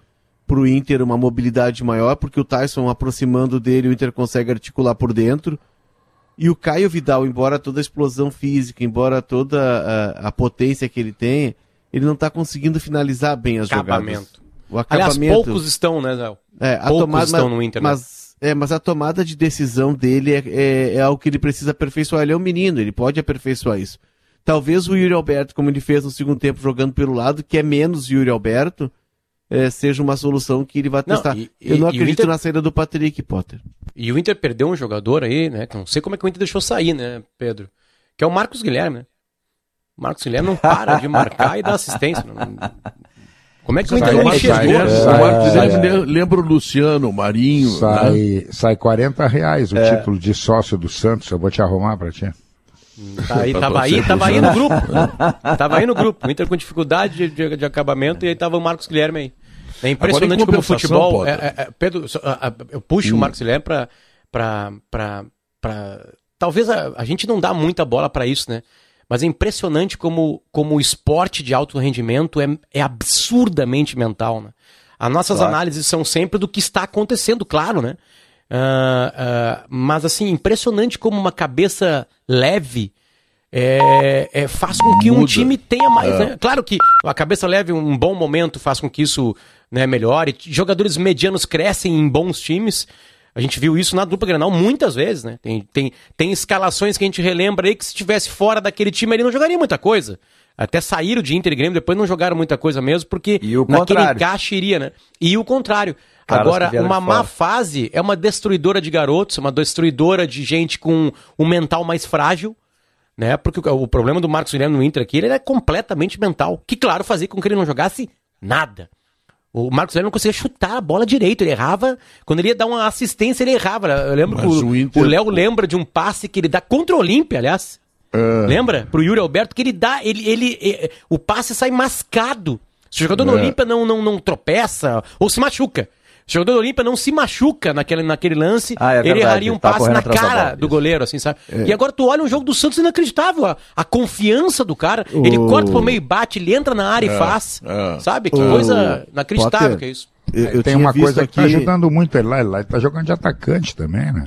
para o Inter uma mobilidade maior, porque o Tyson aproximando dele, o Inter consegue articular por dentro. E o Caio Vidal, embora toda a explosão física, embora toda a, a potência que ele tem, ele não está conseguindo finalizar bem as jogadas. Acabamento. O Aliás, acabamento. poucos estão, né, Zé? É, Poucos tomada, estão no Inter, né? mas, é, mas a tomada de decisão dele é, é, é algo que ele precisa aperfeiçoar. Ele é um menino, ele pode aperfeiçoar isso. Talvez o Yuri Alberto, como ele fez no segundo tempo jogando pelo lado, que é menos Yuri Alberto, é, seja uma solução que ele vai Não, testar. e- Eu não e- e o acredito Inter- na saída do Patrick, Potter. E o Inter perdeu um jogador aí, né? Eu não sei como é que o Inter deixou sair, né, Pedro? Que é o Marcos Guilherme, né? O Marcos Guilherme não para de marcar e dar assistência. Não- Como é que o Inter Sai, não Marcos enxergou? É, o Marcos sai. Guilherme lembra o Luciano, o Marinho. né? Sai, sai 40 reais o É. título de sócio do Santos. Eu vou te arrumar pra ti. Tá aí, tava aí, tava aí no grupo. Tava aí no grupo. O Inter com dificuldade de, de- de acabamento e aí tava o Marcos Guilherme aí. É impressionante como o futebol. É- é- é- Pedro, só- a- a- eu puxo o Marcos Guilherme pra. pra, pra, pra- Talvez a, a gente não dá muita bola pra isso, né? Mas é impressionante como, como o esporte de alto rendimento é, é absurdamente mental, né? As nossas análises são sempre do que está acontecendo, claro, né? Ah, ah, mas assim, impressionante como uma cabeça leve é, é, faz com que um Muda. time tenha mais. né? Claro que a cabeça leve um bom momento faz com que isso né, melhore. Jogadores medianos crescem em bons times. A gente viu isso na dupla Granal muitas vezes, né? Tem, tem, tem escalações que a gente relembra aí que se estivesse fora daquele time ele não jogaria muita coisa. Até saíram de Inter e Grêmio, depois não jogaram muita coisa mesmo, porque naquele contrário. encaixe iria, né? E o contrário. Agora, uma má fase é uma destruidora de garotos, uma destruidora de gente com um mental mais frágil, né? Porque o, o problema do Marcos Guilherme no Inter aqui, ele é completamente mental. Que, claro, fazia com que ele não jogasse nada. O Marcos Guilherme não conseguia chutar a bola direito, ele errava. Quando ele ia dar uma assistência, ele errava. Eu lembro Mas que o o Inter- o Léo lembra de um passe que ele dá contra o Olímpia, aliás. É. Lembra? Pro Yuri Alberto, que ele dá. Ele, ele, eh, o passe sai mascado. Se o jogador do É. Olímpia não, não, não tropeça ou se machuca. O jogador do Olímpia não se machuca naquele, naquele lance, Ah, é ele verdade, erraria um ele tá passe na cara bola, do isso. goleiro, assim, sabe? É. E agora tu olha um jogo do Santos inacreditável. A, a confiança do cara. Ele O- corta pro meio e bate, ele entra na área e faz. é. Sabe? Que O- coisa inacreditável Potter, que é isso. Eu, eu Tem tinha uma coisa que aqui... tá ajudando muito ele lá. Ele lá ele tá jogando de atacante também, né?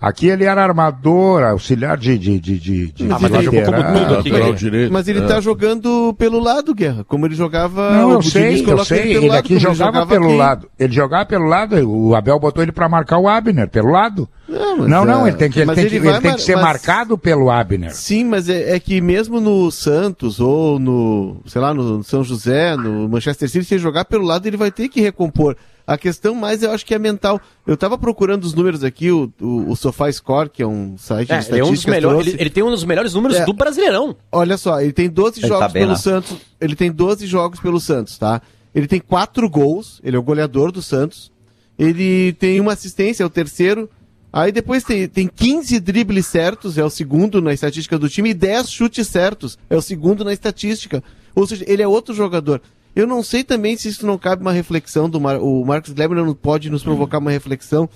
Aqui ele era armador, auxiliar de, de, de, de, de Ah, mas ele jogou como tudo aqui, direito. Mas ele É. tá jogando pelo lado, Guerra, como ele jogava... Não, o eu Diniz sei, eu coloca sei. Ele lado, aqui jogava, jogava pelo aqui. lado. Ele jogava pelo lado, o Abel botou ele pra marcar o Abner, pelo lado. Não, não, não, é- ele tem que, ele mas tem ele que, vai ele tem que ser mas- marcado pelo Abner. Sim, mas é, é que mesmo no Santos ou no, sei lá, no São José, no Manchester City, se ele jogar pelo lado, ele vai ter que recompor. A questão mais eu acho que é mental. Eu tava procurando os números aqui, o, o, o Sofá Score, que é um site É, de ele, é um dos estatísticas, melhores, ele, ele tem um dos melhores números É. do Brasileirão. Olha só, ele tem 12 Ele jogos tá pelo lá. Santos. Ele tem 12 jogos pelo Santos, tá? Ele tem 4 gols, ele é o goleador do Santos. Ele tem uma assistência, é o terceiro. Aí depois tem, tem 15 dribles certos, é o segundo na estatística do time, e 10 chutes certos, é o segundo na estatística. Ou seja, ele é outro jogador. Eu não sei também se isso não cabe uma reflexão do Mar o Marcos Gleber não pode nos provocar uma reflexão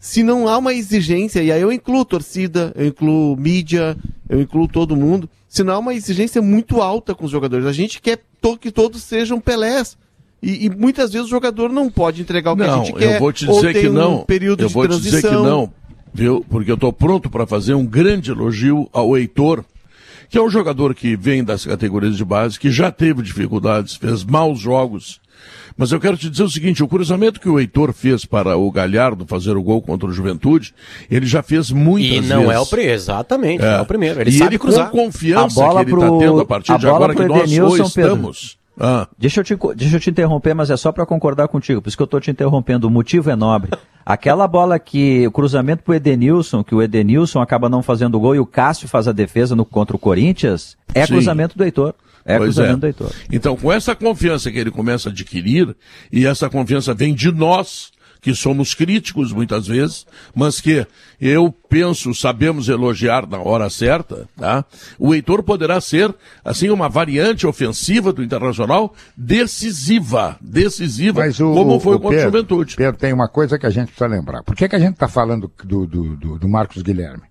se não há uma exigência, e aí eu incluo torcida, eu incluo mídia, eu incluo todo mundo, se não há uma exigência muito alta com os jogadores. A gente quer que todos sejam Pelés. E, e muitas vezes o jogador não pode entregar o que a Não, gente quer. eu vou te dizer que um não. período eu vou te dizer que não, viu? Porque eu estou pronto para fazer um grande elogio ao Heitor, que é um jogador que vem das categorias de base, que já teve dificuldades, fez maus jogos. Mas eu quero te dizer o seguinte, o cruzamento que o Heitor fez para o Galhardo fazer o gol contra o Juventude, ele já fez muitas E vezes. não é o primeiro, exatamente, não é o primeiro. Ele e sabe ele cruzar. com confiança A bola que ele está tendo a partir a de agora que nós Edenilson, o estamos. Ah. Deixa eu, te, deixa eu te interromper, mas é só para concordar contigo, por isso que eu estou te interrompendo. O motivo é nobre. Aquela bola que o cruzamento pro Edenilson, que o Edenilson acaba não fazendo gol e o Cássio faz a defesa no, contra o Corinthians, é Sim. cruzamento do Heitor. É Pois cruzamento do Heitor. Então, com essa confiança que ele começa a adquirir, e essa confiança vem de nós, que somos críticos muitas vezes, mas que eu penso, sabemos elogiar na hora certa, tá? O Heitor poderá ser, assim, uma variante ofensiva do Internacional decisiva, decisiva, Mas o, como foi o contra o Pedro, Juventude. Pedro, tem uma coisa que a gente precisa lembrar. Por que, que a gente está falando do, do, do, do Marcos Guilherme?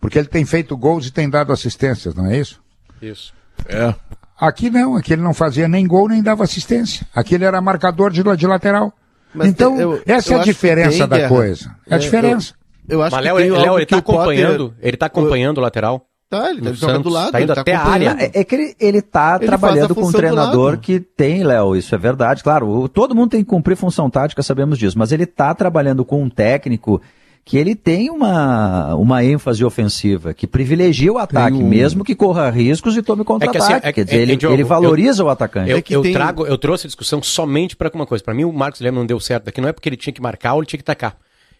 Porque ele tem feito gols e tem dado assistências, não é isso? Isso. É. Aqui não, aqui ele não fazia nem gol nem dava assistência. Aqui ele era marcador de, de lateral. Mas então, eu- essa eu é a acho que diferença da Guerra. coisa. É a É, diferença. Eu acho Mas que Léo, ele, Léo, ele que tá o Potter- acompanhando, ele tá acompanhando o lateral. Tá, ele no joga do lado, tá indo ele tá até a acompanhando. área. É, é que ele, ele tá Ele trabalhando a com um treinador que tem, Léo, isso é verdade. Claro, todo mundo tem que cumprir função tática, sabemos disso, mas ele tá trabalhando com um técnico que ele tem uma, uma ênfase ofensiva, que privilegia o ataque, um- mesmo que corra riscos e tome contra-ataque. assim, é que- Quer dizer, é- ele, é, Diogo, ele eu- valoriza o atacante. Eu, que eu tem- trago, eu trouxe a discussão somente para uma coisa. Para mim, o Marcos Guilherme não deu certo daqui, não é porque ele tinha que marcar ou ele tinha que tacar.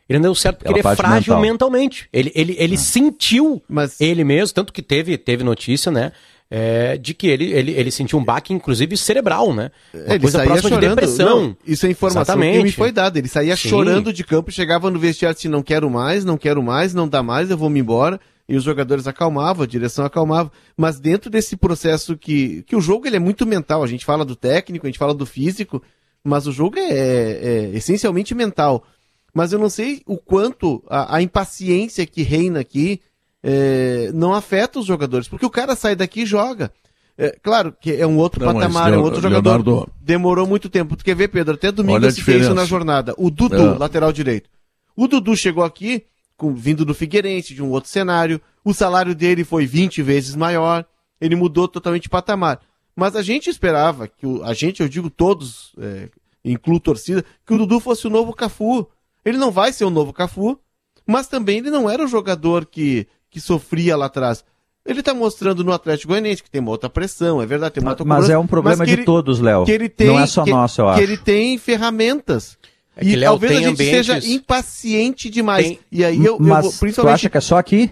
Ele não deu certo porque Pela ele é frágil mental. mentalmente. Ele, ele, ele sentiu Mas- ele mesmo, tanto que teve, teve notícia, né? É, de que ele, ele, ele sentiu um baque, inclusive cerebral, né? Uma Ele coisa saía próxima chorando. de depressão. Não, isso é informação Exatamente. que me foi dada. Ele saía Sim. chorando de campo, chegava no vestiário assim, não quero mais, não quero mais, não dá mais, eu vou me embora. E os jogadores acalmavam, a direção acalmava. Mas dentro desse processo que, que o jogo ele é muito mental, a gente fala do técnico, a gente fala do físico, mas o jogo é, é essencialmente mental. Mas eu não sei o quanto a, a impaciência que reina aqui é, não afeta os jogadores, porque o cara sai daqui e joga. É, claro que é um outro Não, patamar, é um outro jogador. Leonardo- Demorou muito tempo. Tu quer ver, Pedro? Até domingo Olha a isso diferença. na jornada. O Dudu, É. lateral direito. O Dudu chegou aqui, com- vindo do Figueirense, de um outro cenário. O salário dele foi 20 vezes maior. Ele mudou totalmente de patamar. Mas a gente esperava que o, a gente, eu digo todos, é, incluo torcida, que o Dudu fosse o novo Cafu. Ele não vai ser o novo Cafu, mas também ele não era o jogador que, que sofria lá atrás. Ele tá mostrando no Atlético Goianiense que tem uma outra pressão, é verdade, tem uma outra Mas é um problema que de ele- todos, Léo. que ele tem, Não é só que, nosso, eu que acho. ele tem ferramentas. É que, e Léo, talvez tem a gente ambientes- seja impaciente demais. Tem- E aí eu, eu Mas vou, tu principalmente acha que é só aqui?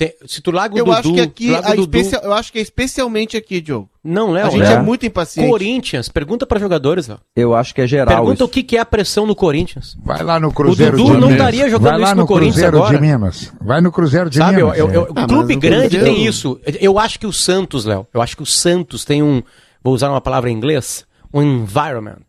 Tem- se tu larga o eu Dudu, acho que aqui a o Dudu- especial, eu acho que é especialmente aqui, Diogo. Não, Léo. a gente é. é, muito impaciente. Corinthians, pergunta para jogadores, Léo. Eu acho que é geral Pergunta isso. o que, que é a pressão no Corinthians. Vai lá no Cruzeiro Dudu de não Minas. estaria jogando Vai lá isso no no Corinthians Cruzeiro agora. de Minas. Vai no Cruzeiro de Sabe, Minas. eu, eu- é. Ah, o clube mas o grande Cruzeiro- tem isso. Eu acho que o Santos, Léo, eu acho que o Santos tem um, vou usar uma palavra em inglês, um environment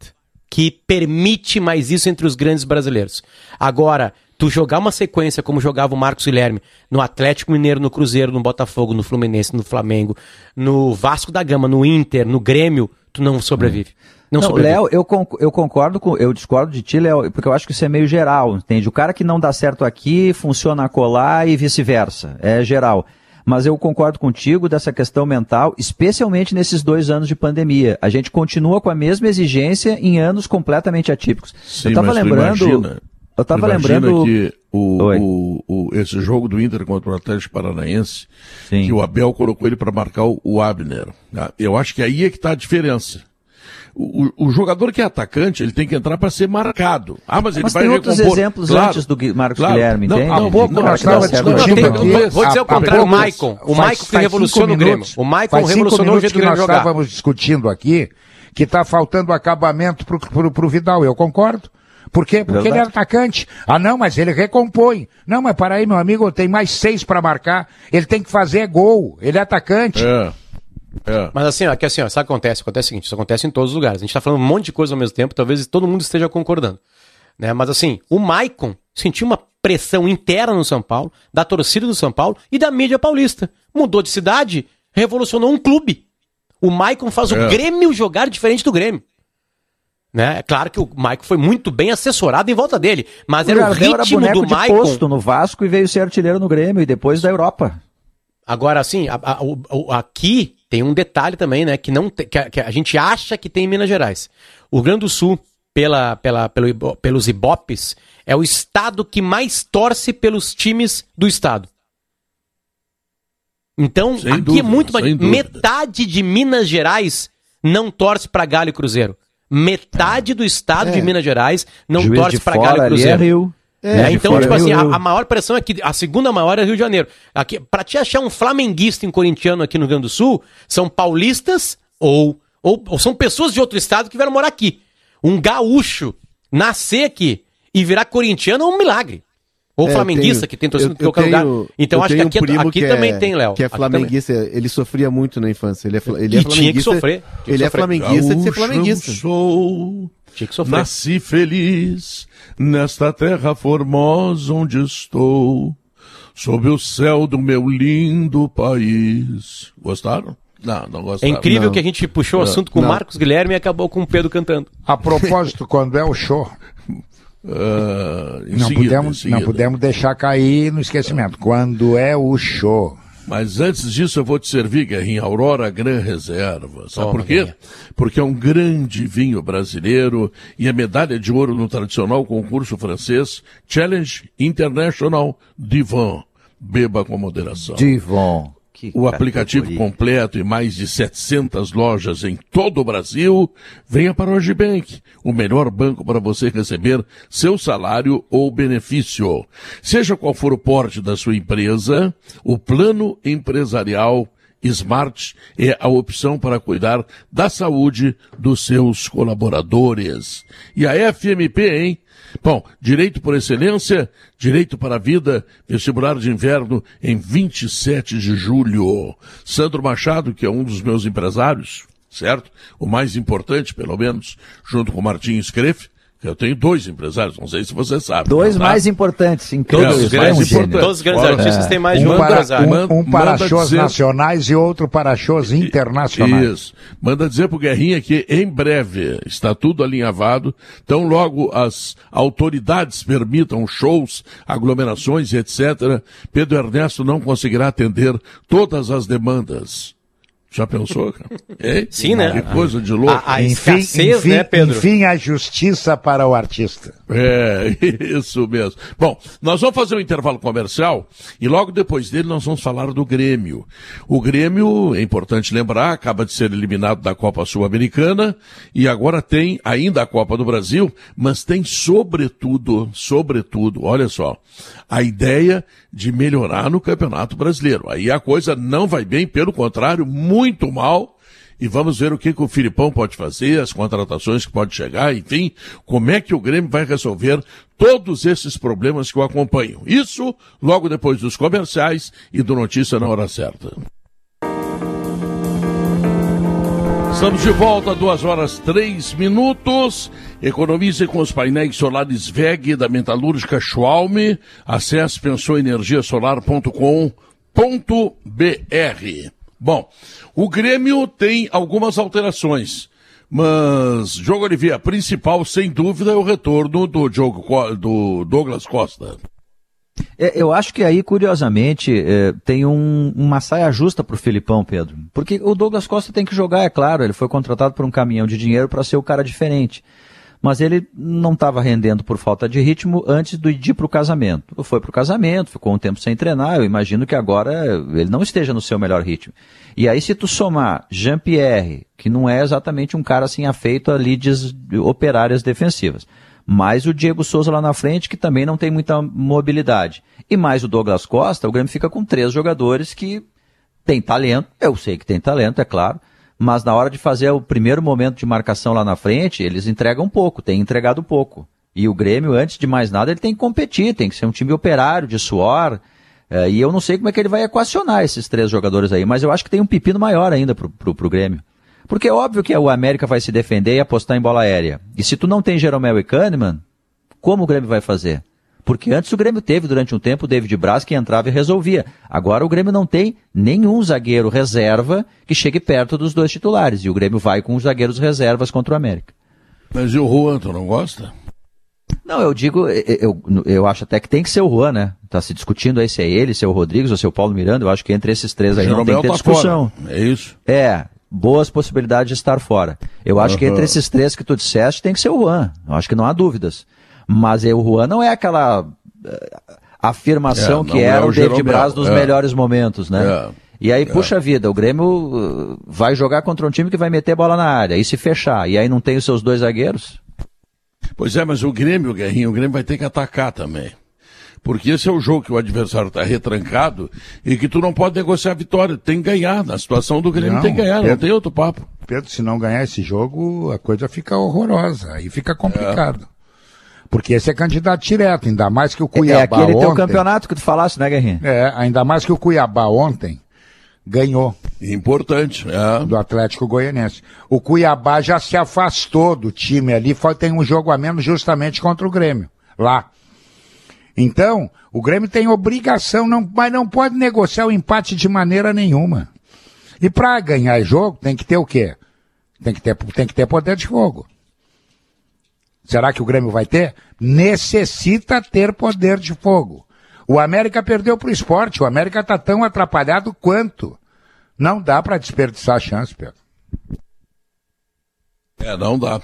que permite mais isso entre os grandes brasileiros. Agora, tu jogar uma sequência como jogava o Marcos Guilherme no Atlético Mineiro, no Cruzeiro, no Botafogo, no Fluminense, no Flamengo, no Vasco da Gama, no Inter, no Grêmio, tu não sobrevive. Não, Não, sobrevive. Léo, eu, eu concordo com, eu discordo de ti, Léo, porque eu acho que isso é meio geral, entende? O cara que não dá certo aqui funciona colar e vice-versa, é geral. Mas eu concordo contigo dessa questão mental, especialmente nesses dois anos de pandemia. A gente continua com a mesma exigência em anos completamente atípicos. Sim, eu tava mas tu lembrando, imagina- eu tava imagina lembrando que o, o, o- esse jogo do Inter contra o Atlético Paranaense, Sim. que o Abel colocou ele para marcar o, o Abner. tá? Eu acho que aí é que está a diferença. O, o- o jogador que é atacante, ele tem que entrar para ser marcado. Ah, mas ele Mas vai tem outros recompor. exemplos Claro, antes do Marcos claro. Guilherme, Não, entende? há pouco Não, nós. Não, não, discutindo aqui, vou- dizer o contrário, o Maicon. O Maicon que revoluciona cinco o Grêmio. O Maicon revolucionou o jeito que nós jogar. estávamos discutindo aqui que está faltando acabamento pro, pro Vidal. Eu concordo. Por quê? Porque Verdade. ele é atacante. Ah, não, mas ele recompõe. Não, mas para aí, meu amigo, tem mais seis para marcar. Ele tem que fazer gol. Ele é atacante. É. É. Mas assim, ó, que assim, ó, sabe o que acontece? Acontece o seguinte, isso acontece em todos os lugares. A gente tá falando um monte de coisa ao mesmo tempo, talvez todo mundo esteja concordando. Né? Mas assim, o Maicon sentiu uma pressão interna no São Paulo, da torcida do São Paulo e da mídia paulista. Mudou de cidade, revolucionou um clube. O Maicon faz É. o Grêmio jogar diferente do Grêmio. Né? É claro que o Maicon foi muito bem assessorado em volta dele, mas era o era ritmo boneco do de Maicon. posto no Vasco e veio ser artilheiro no Grêmio e depois da Europa. Agora, assim, a- a- o- o- aqui tem um detalhe também, né? Que, não te- que, a, que a gente acha que tem em Minas Gerais. O Rio Grande do Sul, pela, pela, pelo, pelos Ibopes, é o estado que mais torce pelos times do estado. Então, Sem aqui dúvida, é muito mais. Metade de Minas Gerais não torce para Galo e Cruzeiro. Metade do estado É. de Minas Gerais não Juiz torce para Galo e ali é Cruzeiro. Rio. É, então, fora tipo é assim, a, a maior pressão é que a segunda maior é Rio de Janeiro. Aqui, pra te achar um flamenguista em corintiano aqui no Rio Grande do Sul, são paulistas ou, ou, ou são pessoas de outro estado que vieram morar aqui. Um gaúcho nascer aqui e virar corintiano é um milagre. Ou É, flamenguista tenho- que tem torcida em qualquer eu lugar. tenho- Então acho que tenho um aqui, primo aqui que também é- tem, Léo. Que é Aqui flamenguista, ele sofria muito na infância. Ele é, ele é E tinha que flamenguista. sofrer, tinha que Ele é sofrer. flamenguista de ser Gaúcho flamenguista. eu sou, Tinha que sofrer. nasci feliz nesta terra formosa onde estou, sob o céu do meu lindo país. Gostaram? Não, não É gostaram. incrível Não. que a gente puxou o assunto com o. Marcos Guilherme e acabou com o Pedro cantando. A propósito, quando é o show, Em não, seguida, seguida. não podemos deixar cair no esquecimento. Quando é o show. Mas antes disso eu vou te servir, Guerrinha, Aurora Gran Reserva. Sabe Toma, por quê? Guerrinha. Porque é um grande vinho brasileiro e a medalha de ouro no tradicional concurso francês Challenge International Divan. Beba com moderação. Divon. Que O aplicativo categoria. completo e mais de 700 lojas em todo o Brasil. Venha para o Agibank, o melhor banco para você receber seu salário ou benefício. Seja qual for o porte da sua empresa, o plano empresarial Smart é a opção para cuidar da saúde dos seus colaboradores. E a FMP, hein? Bom, direito por excelência, direito para a vida, vestibular de inverno em 27 de julho. Sandro Machado, que é um dos meus empresários, certo? O mais importante, pelo menos, junto com Martinho Screff, que eu tenho dois empresários, não sei se você sabe. Dois tá? mais importantes, incrível. Todos os isso, é um grandes, importantes. todos os grandes artistas têm mais de Um um para, empresário. Um, um para manda shows dizer- nacionais e outro para shows internacionais. Isso. Manda dizer pro Guerrinha que em breve está tudo alinhavado. Então, logo as autoridades permitam shows, aglomerações, etc., Pedro Ernesto não conseguirá atender todas as demandas. Já pensou, cara? Hein? Sim, né? Que coisa de louco. A, a enfim, escassez, enfim, né, Pedro? enfim, a justiça para o artista. É, isso mesmo. Bom, nós vamos fazer um intervalo comercial e logo depois dele nós vamos falar do Grêmio. O Grêmio, é importante lembrar, acaba de ser eliminado da Copa Sul-Americana e agora tem ainda a Copa do Brasil, mas tem sobretudo, sobretudo, olha só, a ideia de melhorar no Campeonato Brasileiro. Aí a coisa não vai bem, pelo contrário, muito mal. E vamos ver o que, que o Filipão pode fazer, as contratações que pode chegar, enfim, como é que o Grêmio vai resolver todos esses problemas que o acompanham. Isso logo depois dos comerciais e do Notícia na Hora Certa. Estamos de volta, duas horas três minutos. Economize com os painéis solares VEG da metalúrgica Schwalme. Acesse pensouenergiasolar.com.br. Bom, o Grêmio tem algumas alterações. Mas, Diogo Oliveira, principal, sem dúvida, é o retorno do, Co- do Douglas Costa. É, Eu acho que aí, curiosamente, é, tem um- uma saia justa pro Filipão, Pedro. Porque o Douglas Costa tem que jogar, é claro. Ele foi contratado por um caminhão de dinheiro para ser o cara diferente. Mas ele não estava rendendo por falta de ritmo antes do de ir para o casamento. Foi para o casamento, ficou um tempo sem treinar. Eu imagino que agora ele não esteja no seu melhor ritmo. E aí, se tu somar Jean-Pierre, que não é exatamente um cara assim afeito a leads operárias defensivas, mais o Diego Souza lá na frente, que também não tem muita mobilidade, e mais o Douglas Costa, o Grêmio fica com três jogadores que têm talento, eu sei que tem talento, é claro, mas na hora de fazer o primeiro momento de marcação lá na frente, eles entregam pouco, têm entregado pouco. E o Grêmio, antes de mais nada, ele tem que competir, tem que ser um time operário, de suor, é, e eu não sei como é que ele vai equacionar esses três jogadores aí, mas eu acho que tem um pepino maior ainda pro, pro, pro Grêmio. Porque é óbvio que o América vai se defender e apostar em bola aérea. E se tu não tem Jeromel e Kahneman, como o Grêmio vai fazer? Porque antes o Grêmio teve durante um tempo o David Braz que entrava e resolvia. Agora o Grêmio não tem nenhum zagueiro reserva que chegue perto dos dois titulares. E o Grêmio vai com os zagueiros reservas contra o América. Mas e o Juan, tu não gosta? Não, eu digo, eu, eu, eu acho até que tem que ser o Juan, né? Tá se discutindo aí se é ele, se é o Rodrigues ou se é o Paulo Miranda. Eu acho que entre esses três aí não tem que ter tá discussão. fora. É isso? É, boas possibilidades de estar fora. Eu acho que Aham. entre esses três que tu disseste tem que ser o Juan. Eu acho que não há dúvidas. Mas eh, o Juan não é aquela eh, afirmação É, que não é era o David Jeromel, Braz dos é. melhores momentos, né? É. E aí, puxa vida, o Grêmio uh, vai jogar contra um time que vai meter bola na área e se fechar. E aí não tem os seus dois zagueiros? Pois é, mas o Grêmio, Guerrinho, o Grêmio vai ter que atacar também. Porque esse é o jogo que o adversário está retrancado e que tu não pode negociar a vitória. Tem que ganhar. Na situação do Grêmio Não, tem que ganhar, não Pedro- tem outro papo. Pedro, se não ganhar esse jogo, a coisa fica horrorosa. Aí fica complicado. Porque esse é candidato direto, ainda mais que o é Cuiabá aquele teu ontem. campeonato que tu falaste, né, Guerrinha? É, ainda mais que o Cuiabá ontem ganhou Importante. É. do Atlético Goianense. O Cuiabá já se afastou do time ali, foi- tem um jogo a menos justamente contra o Grêmio, lá. Então, o Grêmio tem obrigação, não, mas não pode negociar o empate de maneira nenhuma. E para ganhar jogo, tem que ter o quê? Tem que ter, tem que ter poder de fogo. Será que o Grêmio vai ter? Necessita ter poder de fogo. O América perdeu para o esporte. O América está tão atrapalhado quanto. Não dá para desperdiçar a chance, Pedro. É, não dá.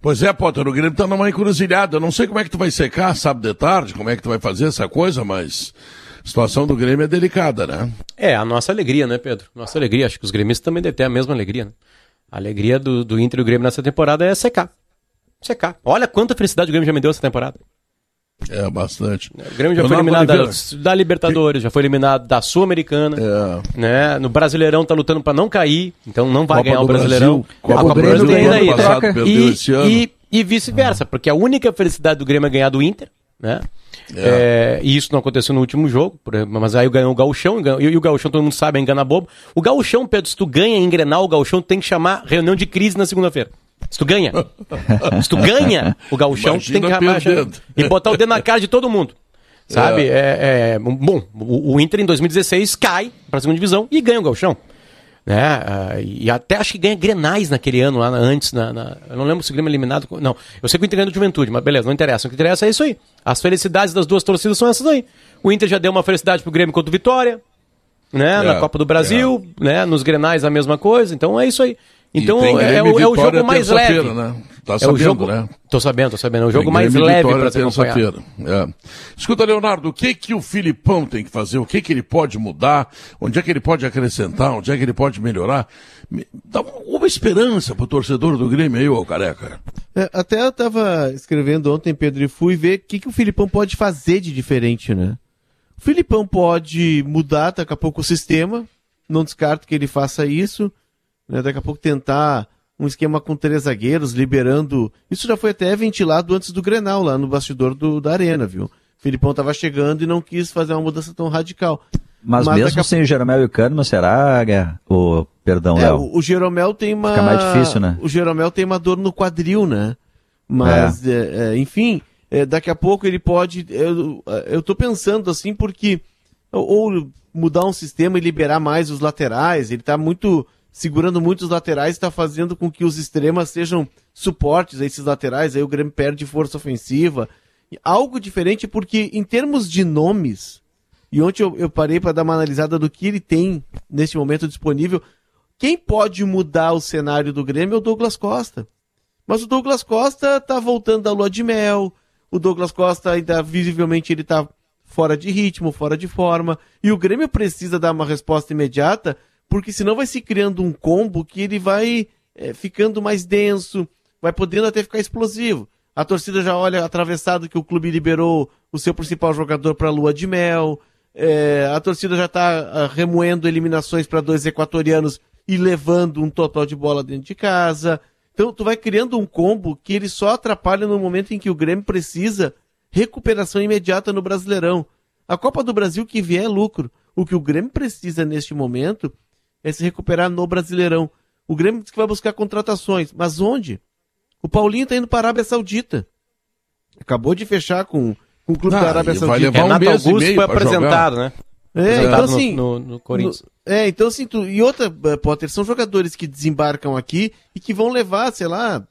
Pois é, Potter, o Grêmio tá numa encruzilhada. Eu não sei como é que tu vai secar, sábado de tarde, como é que tu vai fazer essa coisa, mas a situação do Grêmio é delicada, né? É, a nossa alegria, né, Pedro? Nossa alegria. Acho que os gremistas também devem ter a mesma alegria, né? A alegria do, do Inter e do Grêmio nessa temporada é secar. Secar. Olha quanta felicidade o Grêmio já me deu essa temporada. É, bastante. O Grêmio já foi Leonardo eliminado da, da Libertadores, já foi eliminado da Sul-Americana. É. Né? No Brasileirão tá lutando pra não cair, então não vai Copa ganhar o Brasileirão. Brasil, Copa a Copa do Brasil tem ainda. passado, perdeu E, e, e vice-versa, porque a única felicidade do Grêmio é ganhar do Inter, né? É, e isso não aconteceu no último jogo, mas aí ganhou o Gauchão, e, e o Gauchão todo mundo sabe, é engana bobo. O Gauchão, Pedro, se tu ganha em Grenal, o Gauchão tem que chamar reunião de crise na segunda-feira. Se tu ganha. se tu ganha o Gauchão, tu tem que perdendo. e botar o dedo na cara de todo mundo. Sabe? É. é, bom, o, Inter em 2016 cai pra segunda divisão e ganha o Gauchão. Né? Ah, e até acho que ganha Grenais naquele ano, lá antes. Na, na- eu não lembro se o Grêmio é eliminado. Não, eu sei que o Inter ganhou Juventude, mas beleza, não interessa. O que interessa é isso aí. As felicidades das duas torcidas são essas aí. O Inter já deu uma felicidade pro Grêmio contra o Vitória, né? É, na Copa do Brasil, né? Nos Grenais a mesma coisa. Então é isso aí. Então é, Grêmio o- e é o jogo mais leve. Né? Tá é o sabendo, jogo, né? Tô sabendo, tô sabendo. É o jogo Tem mais Grêmio leve pra se acompanhar. terça-feira. É. Escuta, Leonardo, o que que o Filipão tem que fazer? O que que ele pode mudar? Onde é que ele pode acrescentar? Onde é que ele pode melhorar? Me- Dá uma, uma esperança pro torcedor do Grêmio aí, ô careca. É, até eu tava escrevendo ontem, Pedro, e fui ver o que, que o Filipão pode fazer de diferente, né? O Filipão pode mudar daqui a pouco o sistema, não descarto que ele faça isso, né? Daqui a pouco tentar um esquema com três zagueiros, liberando. Isso já foi até ventilado antes do Grenal, lá no bastidor do, da Arena, viu? O Filipão tava chegando e não quis fazer uma mudança tão radical. Mas, Mas mesmo a- sem o Jeromel e o Kahneman, será? Ô, perdão, É, Léo. o, o Jeromel tem uma. Fica mais difícil, né? O Jeromel tem uma dor no quadril, né? Mas, é, é, enfim, é, daqui a pouco ele pode. Eu, eu tô pensando assim, porque. Ou, ou mudar um sistema e liberar mais os laterais. Ele tá muito. Segurando muito os laterais está fazendo com que os extremas sejam suportes a esses laterais. Aí o Grêmio perde força ofensiva. Algo diferente, porque em termos de nomes, e ontem eu, eu parei para dar uma analisada do que ele tem neste momento disponível. Quem pode mudar o cenário do Grêmio é o Douglas Costa. Mas o Douglas Costa tá voltando da lua de mel. O Douglas Costa ainda visivelmente ele tá fora de ritmo, fora de forma. E o Grêmio precisa dar uma resposta imediata, porque senão vai se criando um combo que ele vai eh, ficando mais denso, vai podendo até ficar explosivo. A torcida já olha atravessado que o clube liberou o seu principal jogador para a lua de mel. É, a torcida já está remoendo eliminações para dois equatorianos e levando um total de bola dentro de casa. Então tu vai criando um combo que ele só atrapalha no momento em que o Grêmio precisa recuperação imediata no Brasileirão. A Copa do Brasil que vier é lucro. O que o Grêmio precisa neste momento é se recuperar no Brasileirão. O Grêmio diz que vai buscar contratações, mas onde? O Paulinho está indo para a Arábia Saudita. Acabou de fechar com, com o clube Ah, da Arábia vai Saudita. levar um Renato mês e Augusto meio foi apresentado, né? É, Apresentado então no- assim, no, no Corinthians. no- é, então assim, tu, e outra, eh, Potter, são jogadores que desembarcam aqui e que vão levar, sei lá,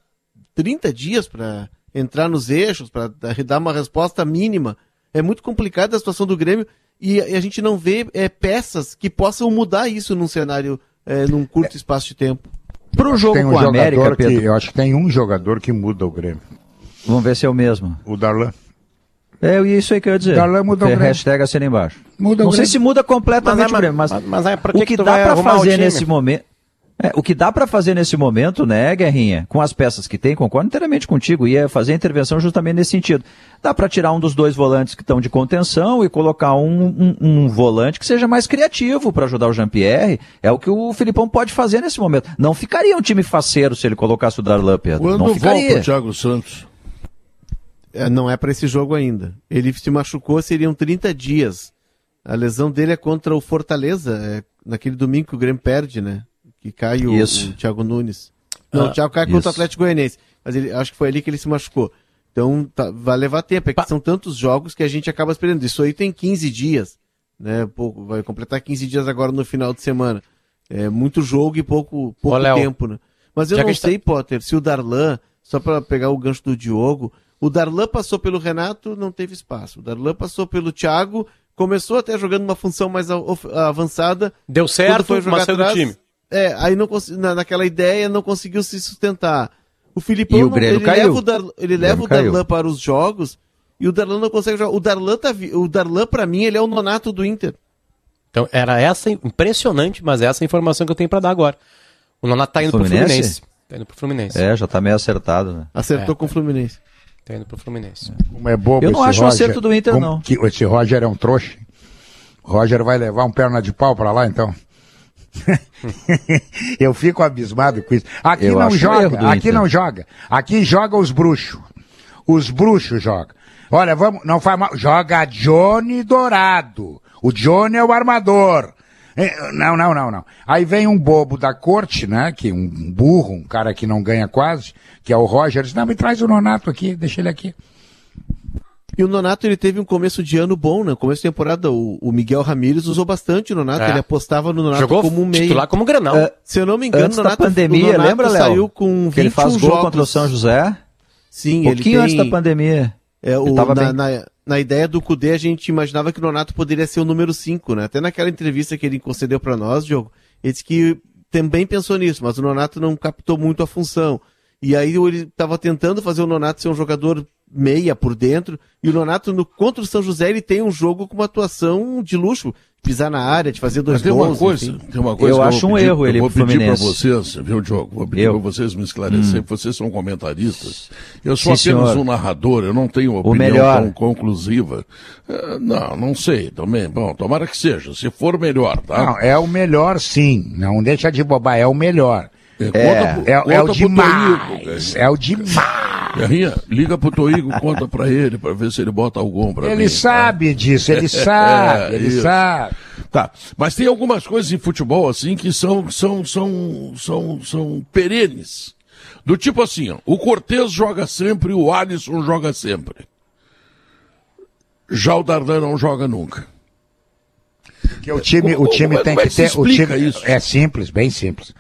30 dias para entrar nos eixos, para dar uma resposta mínima. É muito complicada a situação do Grêmio e a, gente não vê eh, peças que possam mudar isso num cenário, eh, num curto espaço de tempo. Pro jogo tem um com a América, que, Pedro, eu acho que tem um jogador que muda o Grêmio. vamos ver se é o mesmo. O Darlan. É isso aí que eu ia dizer. Darlan muda o É, Grêmio. hashtag assina embaixo. Muda o Não sei se muda completamente Mas é, o Grêmio, mas, mas- mas é, que o que que, dá o fazer nesse momento... É, o que dá pra fazer nesse momento, né, Guerrinha, com as peças que tem, concordo inteiramente contigo, ia fazer a intervenção justamente nesse sentido. Dá pra tirar um dos dois volantes que estão de contenção e colocar um, um- um volante que seja mais criativo pra ajudar o Jean-Pierre. É o que o Filipão pode fazer nesse momento. Não ficaria um time faceiro se ele colocasse o Darlan, Pedro. Quando Não volta ficaria. o Thiago Santos? É, não é para esse jogo ainda. Ele se machucou, seriam 30 dias. A lesão dele é contra o Fortaleza, é naquele domingo que o Grêmio perde, né? Que cai o, o Thiago Nunes. Não, Ah, o Thiago cai contra isso. o Atlético Goianiense. Mas ele, acho que foi ali que ele se machucou. Então tá- vai levar tempo. É que são tantos jogos que a gente acaba esperando. Isso aí tem 15 dias. Né? Pouco, vai completar 15 dias agora no final de semana. É muito jogo e pouco, pouco Ô, tempo, né? Mas eu já não tá- sei, Potter, se o Darlan, só para pegar o gancho do Diogo, o Darlan passou pelo Renato, não teve espaço. O Darlan passou pelo Thiago, começou até jogando uma função mais avançada. Deu certo, foi mas saiu do atrás, time. É, aí não na, naquela ideia não conseguiu se sustentar. O Filipão E o não- ele caiu. leva o, Darlan, ele O leva o Darlan caiu. para os jogos e o Darlan não consegue jogar. O Darlan tá vi- o Darlan para mim ele é o nonato do Inter. Então, era essa, impressionante, mas essa é a informação que eu tenho pra dar agora. O Nonato tá indo pro Fluminense? Fluminense. Tá indo pro Fluminense. É, já tá meio acertado, né? Acertou É. com o Fluminense. Tá indo pro Fluminense. Como é bobo Eu não esse acho um Roger. acerto do Inter, Como não. Que esse Roger é um trouxa. O Roger vai levar um perna de pau pra lá, então. eu fico abismado com isso. Aqui Eu não joga, aqui não joga. Aqui joga os bruxos. Os bruxos jogam. Olha, vamos, não faz mal. Joga Johnny Dourado. O Johnny é o armador. Eh, Não, não, não, não. Aí vem um bobo da corte, né? Que um burro, um cara que não ganha quase, que é o Roger. Diz, não, me traz o Nonato aqui, deixa ele aqui. E o Nonato ele teve um começo de ano bom, né? Começo de temporada, o, o Miguel Ramírez usou bastante o Nonato, É. ele apostava no Nonato Jogou como um meio. titular como Granal. É, Se eu não me engano, Antes o da Nonato, pandemia, o Nonato lembra, Léo? saiu com 21 Que ele faz gol jogos. contra o São José? Sim, Um pouquinho ele antes tem... da pandemia. É, o, Ele tava na, bem. na, na ideia do Cudê, a gente imaginava que o Nonato poderia ser o número 5, né? Até naquela entrevista que ele concedeu pra nós, Diogo, ele disse que também pensou nisso, mas o Nonato não captou muito a função. E aí ele estava tentando fazer o Nonato ser um jogador meia por dentro, e o Nonato no, contra o São José ele tem um jogo com uma atuação de luxo, pisar na área, de fazer dois Mas tem uma gols. coisa, enfim. tem uma coisa Eu que acho vou um pedir- erro ele eu vou pedir para vocês, viu, Diogo? Vou pedir Eu. para vocês me esclarecerem, vocês são comentaristas. Eu sou Sim, apenas senhor. um narrador, eu não tenho opinião melhor. tão conclusiva. Eh, não, não sei também. Bom, tomara que seja, se for melhor, tá? Não, é o melhor sim. Não deixa de bobar, é o melhor. É. conta pro- É, é conta o demais. É o demais. Guerrinha, liga pro Toigo, conta pra ele, pra ver se ele bota algum pra mim. Ele tá? sabe disso, ele sabe, É, ele isso. sabe. Tá, mas tem algumas coisas em futebol assim que são são são são, são perenes. Do tipo assim, ó, o Cortez joga sempre, o Alisson joga sempre. Já o Dardan não joga nunca. Porque o time, o time é- tem é que ter. O time, isso? É simples, bem simples.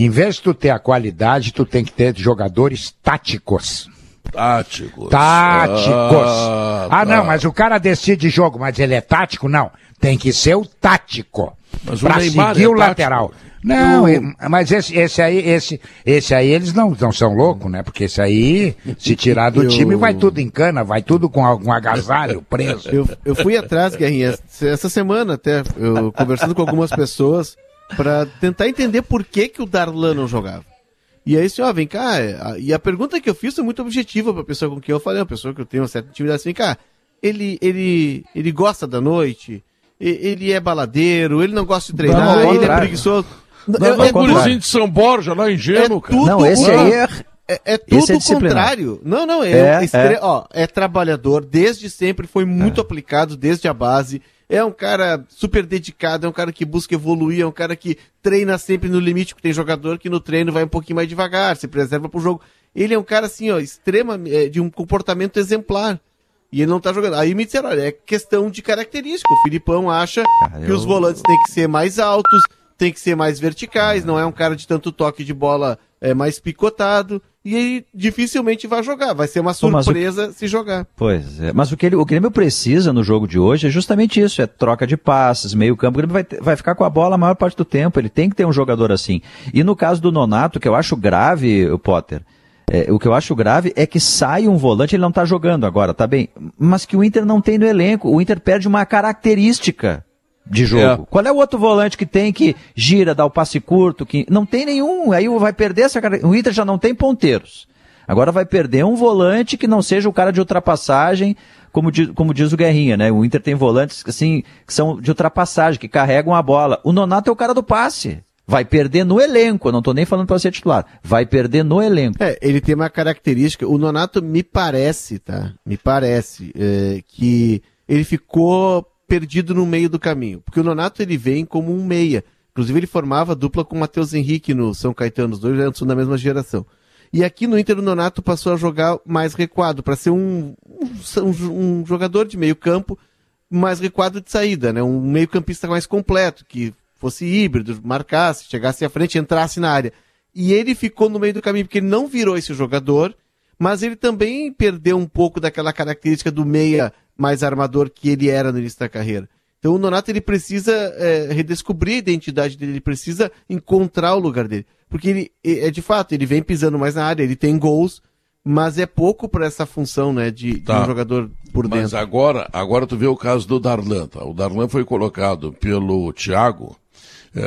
Em vez de tu ter a qualidade, tu tem que ter jogadores táticos. Táticos. Táticos. Ah, Ah, tá. não, mas o cara decide jogo, mas ele é tático? Não. Tem que ser o tático. Mas o pra Neymar seguir é o lateral. Não, O- e- mas esse, esse aí, esse, esse aí eles não, não são loucos, né? Porque esse aí, se tirar do Eu- time, vai tudo em cana, vai tudo com algum agasalho preso. Eu, eu fui atrás, Guerrinha, essa semana até, eu, conversando com algumas pessoas, pra tentar entender por que, que o Darlan não jogava. E aí, assim, ó, vem cá, é, e a pergunta que eu fiz foi muito objetiva pra pessoa com quem eu falei, uma pessoa que eu tenho uma certa intimidade, assim, cá, ele, ele, ele gosta da noite, ele é baladeiro, ele não gosta de treinar, Não, ele é contrário. preguiçoso. Não, É- não, é é gurizinho de São Borja, lá ingênuo, é cara. tudo Não, esse aí é... é, é tudo é o contrário. Não, não, é, É, estre- é. Ó, é trabalhador, desde sempre foi muito aplicado, desde a base. É um cara super dedicado, é um cara que busca evoluir, é um cara que treina sempre no limite, porque tem jogador que no treino vai um pouquinho mais devagar, se preserva pro jogo. Ele é um cara assim, ó, extrema, é, de um comportamento exemplar. E ele não tá jogando. Aí me disseram, olha, é questão de característica. O Filipão acha Cara, que eu- os volantes têm que ser mais altos, tem que ser mais verticais, não é um cara de tanto toque de bola é, mais picotado. E dificilmente vai jogar. Vai ser uma mas o- surpresa se jogar. Pois é, mas o que ele, o Grêmio precisa no jogo de hoje é justamente isso, é troca de passes, meio campo, o Grêmio vai, vai ficar com a bola a maior parte do tempo, ele tem que ter um jogador assim. E no caso do Nonato, que eu acho grave, o Potter, É, o que eu acho grave é que sai um volante, ele não tá jogando agora, tá bem, mas que o Inter não tem no elenco. O Inter perde uma característica de jogo. É. Qual é o outro volante que tem que gira, dá o passe curto, que não tem nenhum, aí vai perder essa cara- o Inter já não tem ponteiros. Agora vai perder um volante que não seja o cara de ultrapassagem, como diz, como diz o Guerrinha, né? O Inter tem volantes assim, que são de ultrapassagem, que carregam a bola. O Nonato é o cara do passe. Vai perder no elenco, eu não tô nem falando para ser titular. Vai perder no elenco. É, ele tem uma característica. O Nonato me parece, tá? Me parece é, que ele ficou perdido no meio do caminho. Porque o Nonato ele vem como um meia. Inclusive ele formava dupla com o Matheus Henrique no São Caetano. Os dois eram da mesma geração. E aqui no Inter o Nonato passou a jogar mais recuado, para ser um, um, um jogador de meio campo mais recuado de saída, né? Um meio campista mais completo, que fosse híbrido, marcasse, chegasse à frente, entrasse na área. E ele ficou no meio do caminho, porque ele não virou esse jogador, mas ele também perdeu um pouco daquela característica do meia mais armador que ele era no início da carreira. Então o Nonato ele precisa é, redescobrir a identidade dele, ele precisa encontrar o lugar dele. Porque ele, é de fato, ele vem pisando mais na área, ele tem gols, mas é pouco para essa função, né, de, Tá. de um jogador por Mas dentro. agora, agora tu vê o caso do Darlan. Tá? O Darlan foi colocado pelo Thiago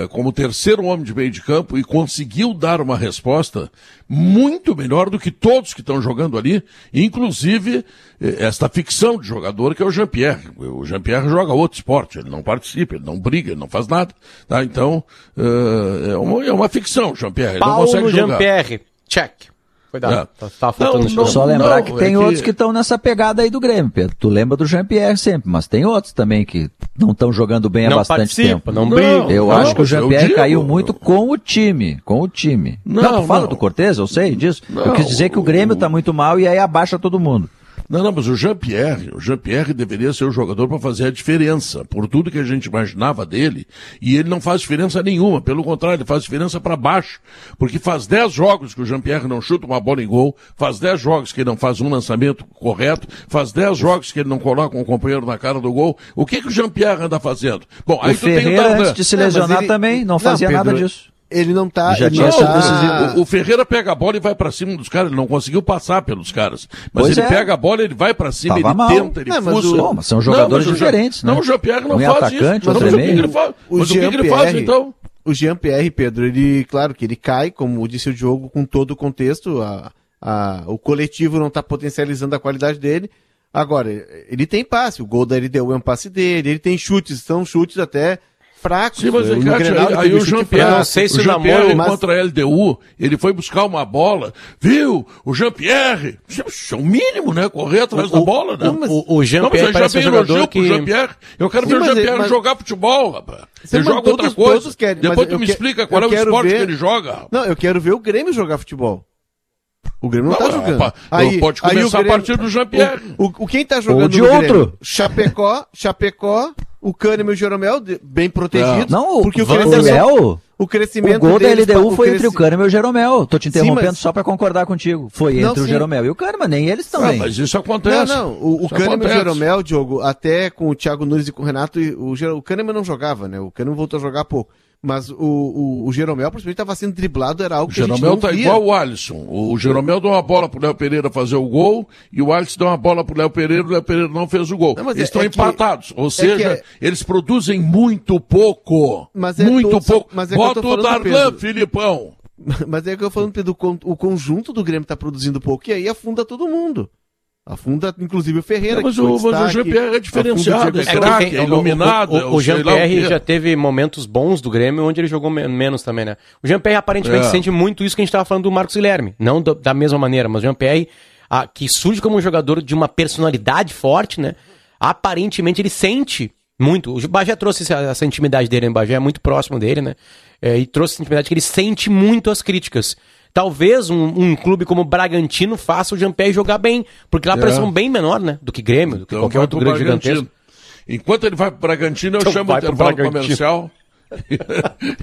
como terceiro homem de meio de campo e conseguiu dar uma resposta muito melhor do que todos que estão jogando ali, inclusive eh, esta ficção de jogador que é o Jean-Pierre. O Jean-Pierre joga outro esporte, ele não participa, ele não briga, ele não faz nada. Tá? Então, eh, é, uma, é uma ficção, Jean-Pierre. Paulo. Jean-Pierre. Check. Cuidado. É. Tá- faltando Não, não, Só lembrar não, que é tem que- outros que estão nessa pegada aí do Grêmio, Pedro. Tu lembra do Jean-Pierre sempre, mas tem outros também que não estão jogando bem há Não bastante participa, tempo. não Não, briga. Eu Não, acho que o Jean-Pierre caiu muito com o time, com o time. Não, Não, tu fala não. do Cortez, eu sei disso. eu Não, quis dizer que o Grêmio tá muito mal e aí abaixa todo mundo. Não, não, mas o Jean-Pierre, o Jean-Pierre deveria ser o jogador para fazer a diferença, por tudo que a gente imaginava dele, e ele não faz diferença nenhuma, pelo contrário, ele faz diferença para baixo, porque faz 10 jogos que o Jean-Pierre não chuta uma bola em gol, faz 10 jogos que ele não faz um lançamento correto, faz 10 jogos que ele não coloca um companheiro na cara do gol. O que que o Jean-Pierre anda fazendo? Bom, aí o tu tem o Ferreira, Darlan. antes de se Não, lesionar ele- também, não Não, fazia Pedro, nada disso. Ele não tá. Já ele tinha não tá-. O, o Ferreira pega a bola e vai pra cima dos caras. Ele não conseguiu passar pelos caras. Mas Pois ele é. pega a bola, ele vai pra cima, Tava ele mal. tenta, ele Não, mas o- Bom, mas são jogadores mas o Jean- diferentes, né? Não, o Jean-Pierre não Um é faz atacante, isso. Mas outro o que, ele faz? O Mas o que, ele faz, então? O Jean-Pierre, Pedro, ele, claro que ele cai, como disse o Diogo, com todo o contexto, a, a- o coletivo não está potencializando a qualidade dele. Agora, ele tem passe, o gol da LDU é um passe dele, ele tem chutes, são chutes até fracos. Sim, mas No Cátia, Grenal ele aí, aí o Jean-Pierre, fraco. não sei se o o Jean-Pierre namoro- mas- contra a LDU, ele foi buscar uma bola, viu? O Jean-Pierre, é o mínimo, né? Correr atrás O- da bola, né? o- o- o Jean-Pierre Não, mas aí parece já um jogador que- Jean-Pierre. Eu quero Sim, ver o mas Jean-Pierre mas- jogar futebol, rapaz. Sim, Ele mas joga outra todos- coisa. todos querem, Depois mas tu me que- explica qual eu é o esporte ver- que ele joga. Não, eu quero ver o Grêmio jogar futebol. O Grêmio não, Não, tá jogando. opa, pode começar a partir do Jean-Pierre. O, o- o- quem tá jogando Ou de Grêmio? outro. Chapecó, Chapecó, o Kahneman e o Jeromel, bem protegidos. Não, o porque o crescimento, Léo, o crescimento o gol da LDU o foi entre o Kahneman e o Jeromel. Tô te interrompendo mas- só pra concordar contigo. Foi Não, entre o sim. Jeromel e o Kahneman, nem eles Ah, também. mas isso Não, acontece. não. O, o Isso Kahneman e o acontece. Jeromel, Diogo, até com o Thiago Nunes e com o Renato, o, o Kahneman não jogava, né? O Kahneman voltou a jogar pouco. Mas o, o, o Jeromel, principalmente, estava sendo driblado, era algo O que a gente Jeromel não tá via. igual o Alisson. O Jeromel deu uma bola pro Léo Pereira fazer o gol e o Alisson deu uma bola pro Léo Pereira e o Léo Pereira não fez o gol. Não, eles é- estão é que- empatados. Ou é seja, que é- eles produzem muito pouco. Mas é muito todos- pouco. é que Bota o Darlan. Filipão. Mas é que eu tô falando, Pedro, o con- o conjunto do Grêmio tá produzindo pouco, e aí afunda todo mundo. Afunda, inclusive, o Ferreira. Não, mas o- mas o Jean-Pierre é diferenciado, é craque, é iluminado, O, é o, o o o Jean-Pierre já teve momentos bons do Grêmio onde ele jogou me- menos também, né? O Jean-Pierre aparentemente É. sente muito isso que a gente tava falando do Marcos Guilherme. Não do- da mesma maneira, mas o Jean-Pierre, ah, que surge como um jogador de uma personalidade forte, né? Aparentemente ele sente muito. O Bagé trouxe essa, essa intimidade dele, né? O Bagé é muito próximo dele, né? É, e trouxe essa intimidade que ele sente muito as críticas. Talvez um, um clube como o Bragantino faça o Jean-Pierre jogar bem, porque lá a É. pressão bem menor, né? Do que Grêmio, do que Então qualquer outro grande Bragantino. gigantesco. Enquanto ele vai pro Bragantino, eu Então chamo o intervalo comercial.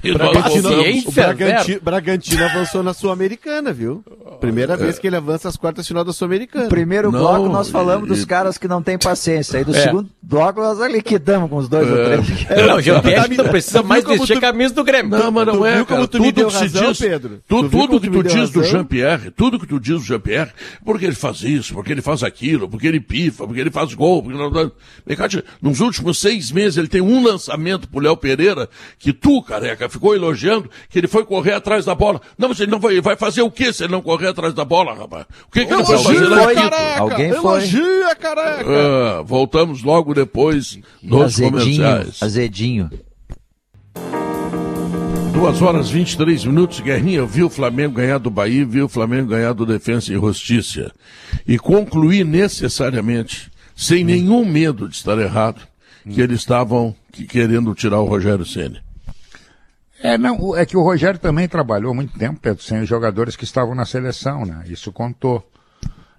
E Bragantino, o Bragantino, Bragantino avançou na Sul-Americana, viu? Primeira vez que ele avança às quartas de final da Sul-Americana. Primeiro Não, bloco nós falamos e- dos caras que não têm paciência. Aí do É. segundo bloco nós liquidamos com os dois ou três. Não, o Jean-Pierre não precisa mais como vestir tu- a camisa do Grêmio. Não, mas não Tu é, viu como tu me tudo deu razão, diz, Pedro? Tu, tudo que tu diz do? Jean-Pierre, tudo que tu diz do Jean-Pierre, porque ele faz isso, porque ele faz aquilo, porque ele pifa, porque ele faz gol. Porque não, não. Nos últimos seis meses ele tem um lançamento pro Léo Pereira que tu, careca, ficou elogiando que ele foi correr atrás da bola. Não, mas ele não vai, vai fazer o que se ele não correr atrás da bola, rapaz? O que, que ele Elogio, fazer lá? foi. careca! Alguém foi. Elogia, careca! Ah, voltamos logo depois dos Azedinho, comerciais. azedinho. Duas horas 23 minutos, Guerrinha, eu vi o Flamengo ganhar do Bahia, vi o Flamengo ganhar do Defensa e Justiça. E concluí necessariamente, sem nenhum medo de estar errado, que eles estavam que- querendo tirar o Rogério Ceni. É, não, é que o Rogério também trabalhou muito tempo, Pedro, sem os jogadores que estavam na seleção, né? Isso contou.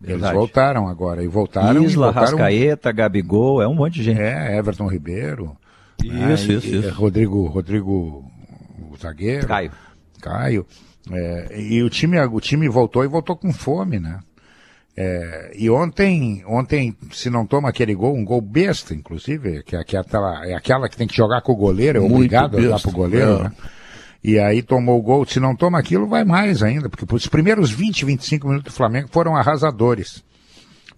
Eles Verdade. voltaram agora, e voltaram... e Isla, voltaram, Rascaeta, Gabigol, é um monte de gente. É, Everton Ribeiro. Isso, né? isso, E- e isso. Rodrigo, Rodrigo, o zagueiro. Caio. Caio. É, e o time, o time voltou e voltou com fome, né? É, e ontem, ontem, se não toma aquele gol, um gol besta, inclusive, que é aquela, é aquela que tem que jogar com o goleiro, é obrigado a dar besta, pro goleiro, é. né? E aí tomou o gol, se não toma aquilo, vai mais ainda, porque os primeiros 20, 25 minutos do Flamengo foram arrasadores.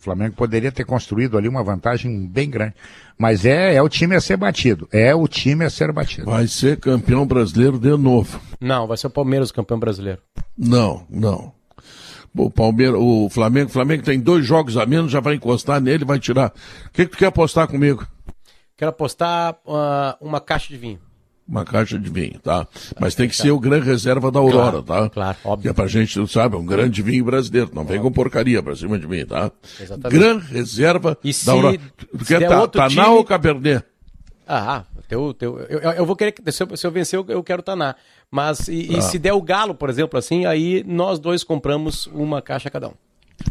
O Flamengo poderia ter construído ali uma vantagem bem grande. Mas é, é o time a ser batido. É o time a ser batido. Vai ser campeão brasileiro de novo. Não, vai ser o Palmeiras o campeão brasileiro. Não, não. O Palmeiras, o Flamengo, o Flamengo tem dois jogos a menos, já vai encostar nele, vai tirar. O que, que tu quer apostar comigo? Quero apostar ah, uma caixa de vinho. Uma caixa de vinho, tá? Mas tem que ser o grande reserva da Aurora, Claro, tá? claro, óbvio. Que é pra gente, tu sabe, um grande vinho brasileiro. Não vem com porcaria pra cima de mim, tá? Exatamente. Grande reserva E da Aurora. Se quer der ta, outro Taná time- ou Cabernet? Ah, teu, teu, eu, eu- eu vou querer, que- se eu, se eu vencer, eu, eu quero Taná. Mas e, Ah. e se der o Galo, por exemplo, assim, aí nós dois compramos uma caixa cada um.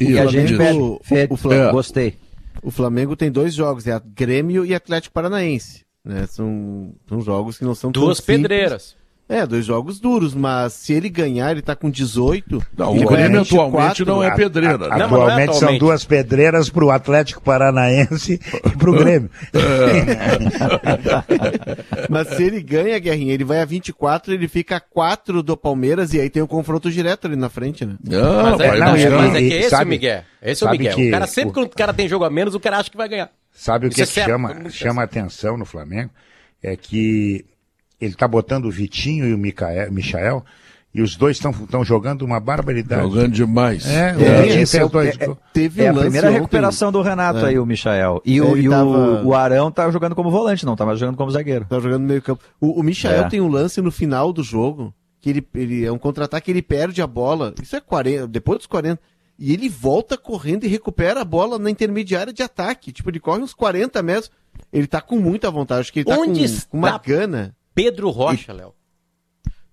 E E a gente o- Fe- o Flamengo- É. Gostei. O Flamengo tem dois jogos, é Grêmio e Atlético Paranaense. Né? São, são jogos que não são tão Duas simples. pedreiras. É, dois jogos duros, mas se ele ganhar, ele tá com 18. Não, o Grêmio 24. atualmente não é pedreira. né? Não, mas não é atualmente são atualmente. duas pedreiras pro Atlético Paranaense e pro Grêmio. Mas se ele ganha, Guerrinha, ele vai a 24, ele fica a 4 do Palmeiras e aí tem um confronto direto ali na frente, né? Não, Mas é, não, mas, é que esse sabe- é o Miguel. Esse é o Miguel. que o cara sempre o- quando o cara tem jogo a menos, o cara acha que vai ganhar. Sabe o que, é que chama, chama atenção no Flamengo? É que ele tá botando o Vitinho e o Michael e os dois estão jogando uma barbaridade. Jogando demais. É, o É, Vitinho esse fez é o- dois é-. Teve É um a primeira ontem- recuperação do Renato É. aí, o Michael. E, o, e o- tava- o Arão tá jogando como volante, não tá mais jogando como zagueiro. Tá jogando no meio campo. O, o Michael É. tem um lance no final do jogo, que ele, ele é um contra-ataque, ele perde a bola. Isso é 40, depois dos 40. E ele volta correndo e recupera a bola na intermediária de ataque. Tipo, ele corre uns 40 metros. Ele tá com muita vontade. Acho que ele tá Onde com, está? com uma gana. Pedro Rocha, Léo.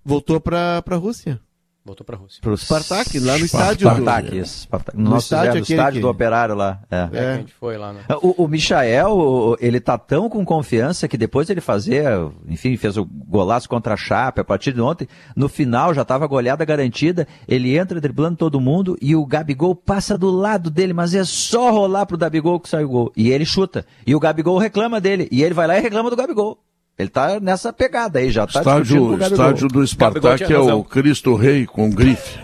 Voltou pra, pra Rússia. Voltou pra Rússia. Pro Spartak, lá no estádio do... Spartak, isso. Spartak. No, No nosso estádio aquele estádio que- do Operário lá. É. É, que a gente foi lá, né? O, o Michael, o- ele tá tão com confiança que depois dele fazer, enfim, fez o golaço contra a Chape a partir de ontem, no final já tava goleada garantida, ele entra driblando todo mundo e o Gabigol passa do lado dele, mas é só rolar pro Gabigol que sai o gol. E ele chuta. E o Gabigol reclama dele. E ele vai lá e reclama do Gabigol. Ele tá nessa pegada aí, já tá Estádio, o estádio do Spartak é o. Cristo Rei com grife.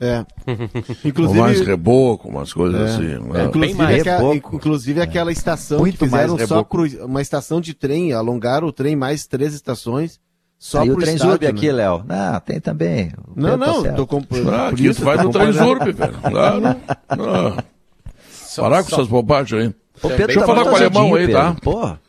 É. Com mais Inclusive, reboco, umas coisas É. assim. né? inclusive, mais. aquela, inclusive aquela estação Muito que fizeram mais só uma estação de trem, alongaram o trem mais três estações só Aí o pro Trenzurb estádio, aqui, né? Léo. Ah, tem também. O Não, tá não, certo. tô comp... Ah, por aqui isso tu vai tô no. Transurb, velho. Claro. Ah, parar com essas bobagens aí. O Pedro Deixa eu tá falar com o alemão aí, Pedro. tá? Porra.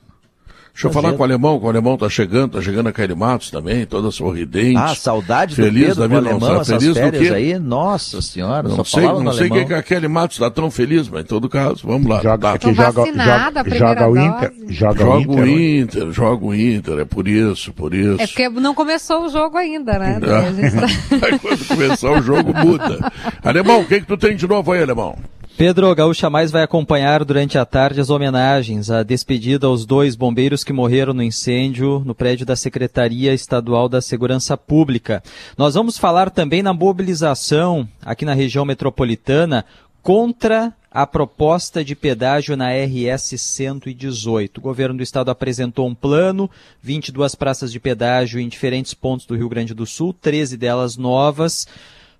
Deixa eu falar com o alemão, que o alemão tá chegando, tá chegando a Kelly Matos também, toda sorridente. Ah, saudade feliz do Pedro da com o vida, não alemão, Feliz do férias quê? aí, nossa senhora, Não só sei, falava não sei alemão. que a Kelly Matos tá tão feliz, mas em todo caso, vamos lá. Joga, tá. que Tô joga, joga, joga o. Inter. Joga o Joga Inter. o hoje. Inter, joga o Inter, é por isso, por isso. É porque não começou o jogo ainda, né? Ah. Gente tá- Aí quando começar o jogo, muda. Alemão, o que que tu tem de novo aí, Alemão? Pedro Gaúcha Mais vai acompanhar durante a tarde as homenagens, a despedida aos dois bombeiros que morreram no incêndio no prédio da Secretaria Estadual da Segurança Pública. Nós vamos falar também na mobilização aqui na região metropolitana contra a proposta de pedágio na RS 118. O governo do estado apresentou um plano, 22 praças de pedágio em diferentes pontos do Rio Grande do Sul, 13 delas novas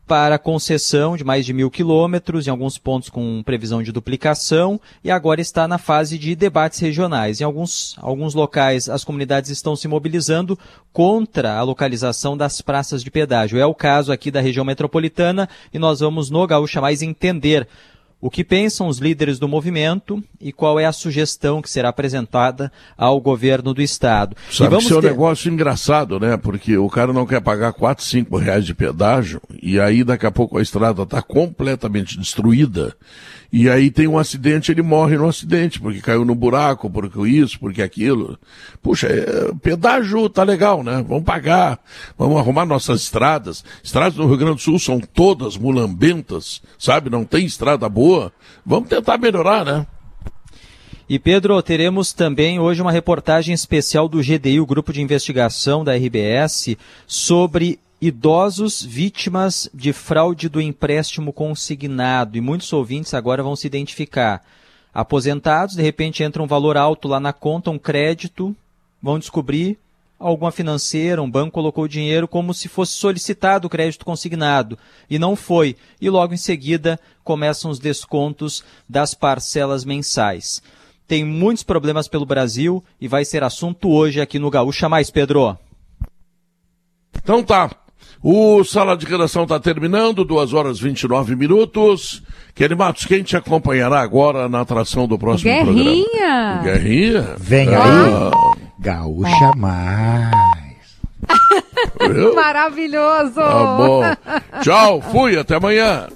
para concessão de mais de mil quilômetros, em alguns pontos com previsão de duplicação, e agora está na fase de debates regionais. Em alguns, alguns locais, as comunidades estão se mobilizando contra a localização das praças de pedágio. É o caso aqui da região metropolitana, e nós vamos no Gaúcha Mais entender o que pensam os líderes do movimento e qual é a sugestão que será apresentada ao governo do Estado. Sabe isso é um ter... negócio engraçado, né? Porque o cara não quer pagar 4, 5 reais de pedágio e aí daqui a pouco a estrada está completamente destruída e aí tem um acidente, ele morre no acidente, porque caiu no buraco, porque isso, porque aquilo. Puxa, é, pedágio tá legal, né? Vamos pagar, vamos arrumar nossas estradas. Estradas no Rio Grande do Sul são todas mulambentas, sabe? Não tem estrada boa. Vamos tentar melhorar, né? E Pedro, teremos também hoje uma reportagem especial do GDI, o Grupo de Investigação da RBS, sobre idosos vítimas de fraude do empréstimo consignado. E muitos ouvintes agora vão se identificar. Aposentados, de repente entra um valor alto lá na conta, um crédito, vão descobrir alguma financeira, um banco colocou dinheiro como se fosse solicitado o crédito consignado e não foi. E logo em seguida começam os descontos das parcelas mensais. Tem muitos problemas pelo Brasil e vai ser assunto hoje aqui no Gaúcha Mais, Pedro. Então tá. O Sala de Redação está terminando, 2 horas e 29 minutos. Kelly Matos, quem te acompanhará agora na atração do próximo Guerrinha. programa? Guerrinha! Vem Ah, aí, Gaúcha Mais. Maravilhoso. Tá bom. Tchau, fui, até amanhã.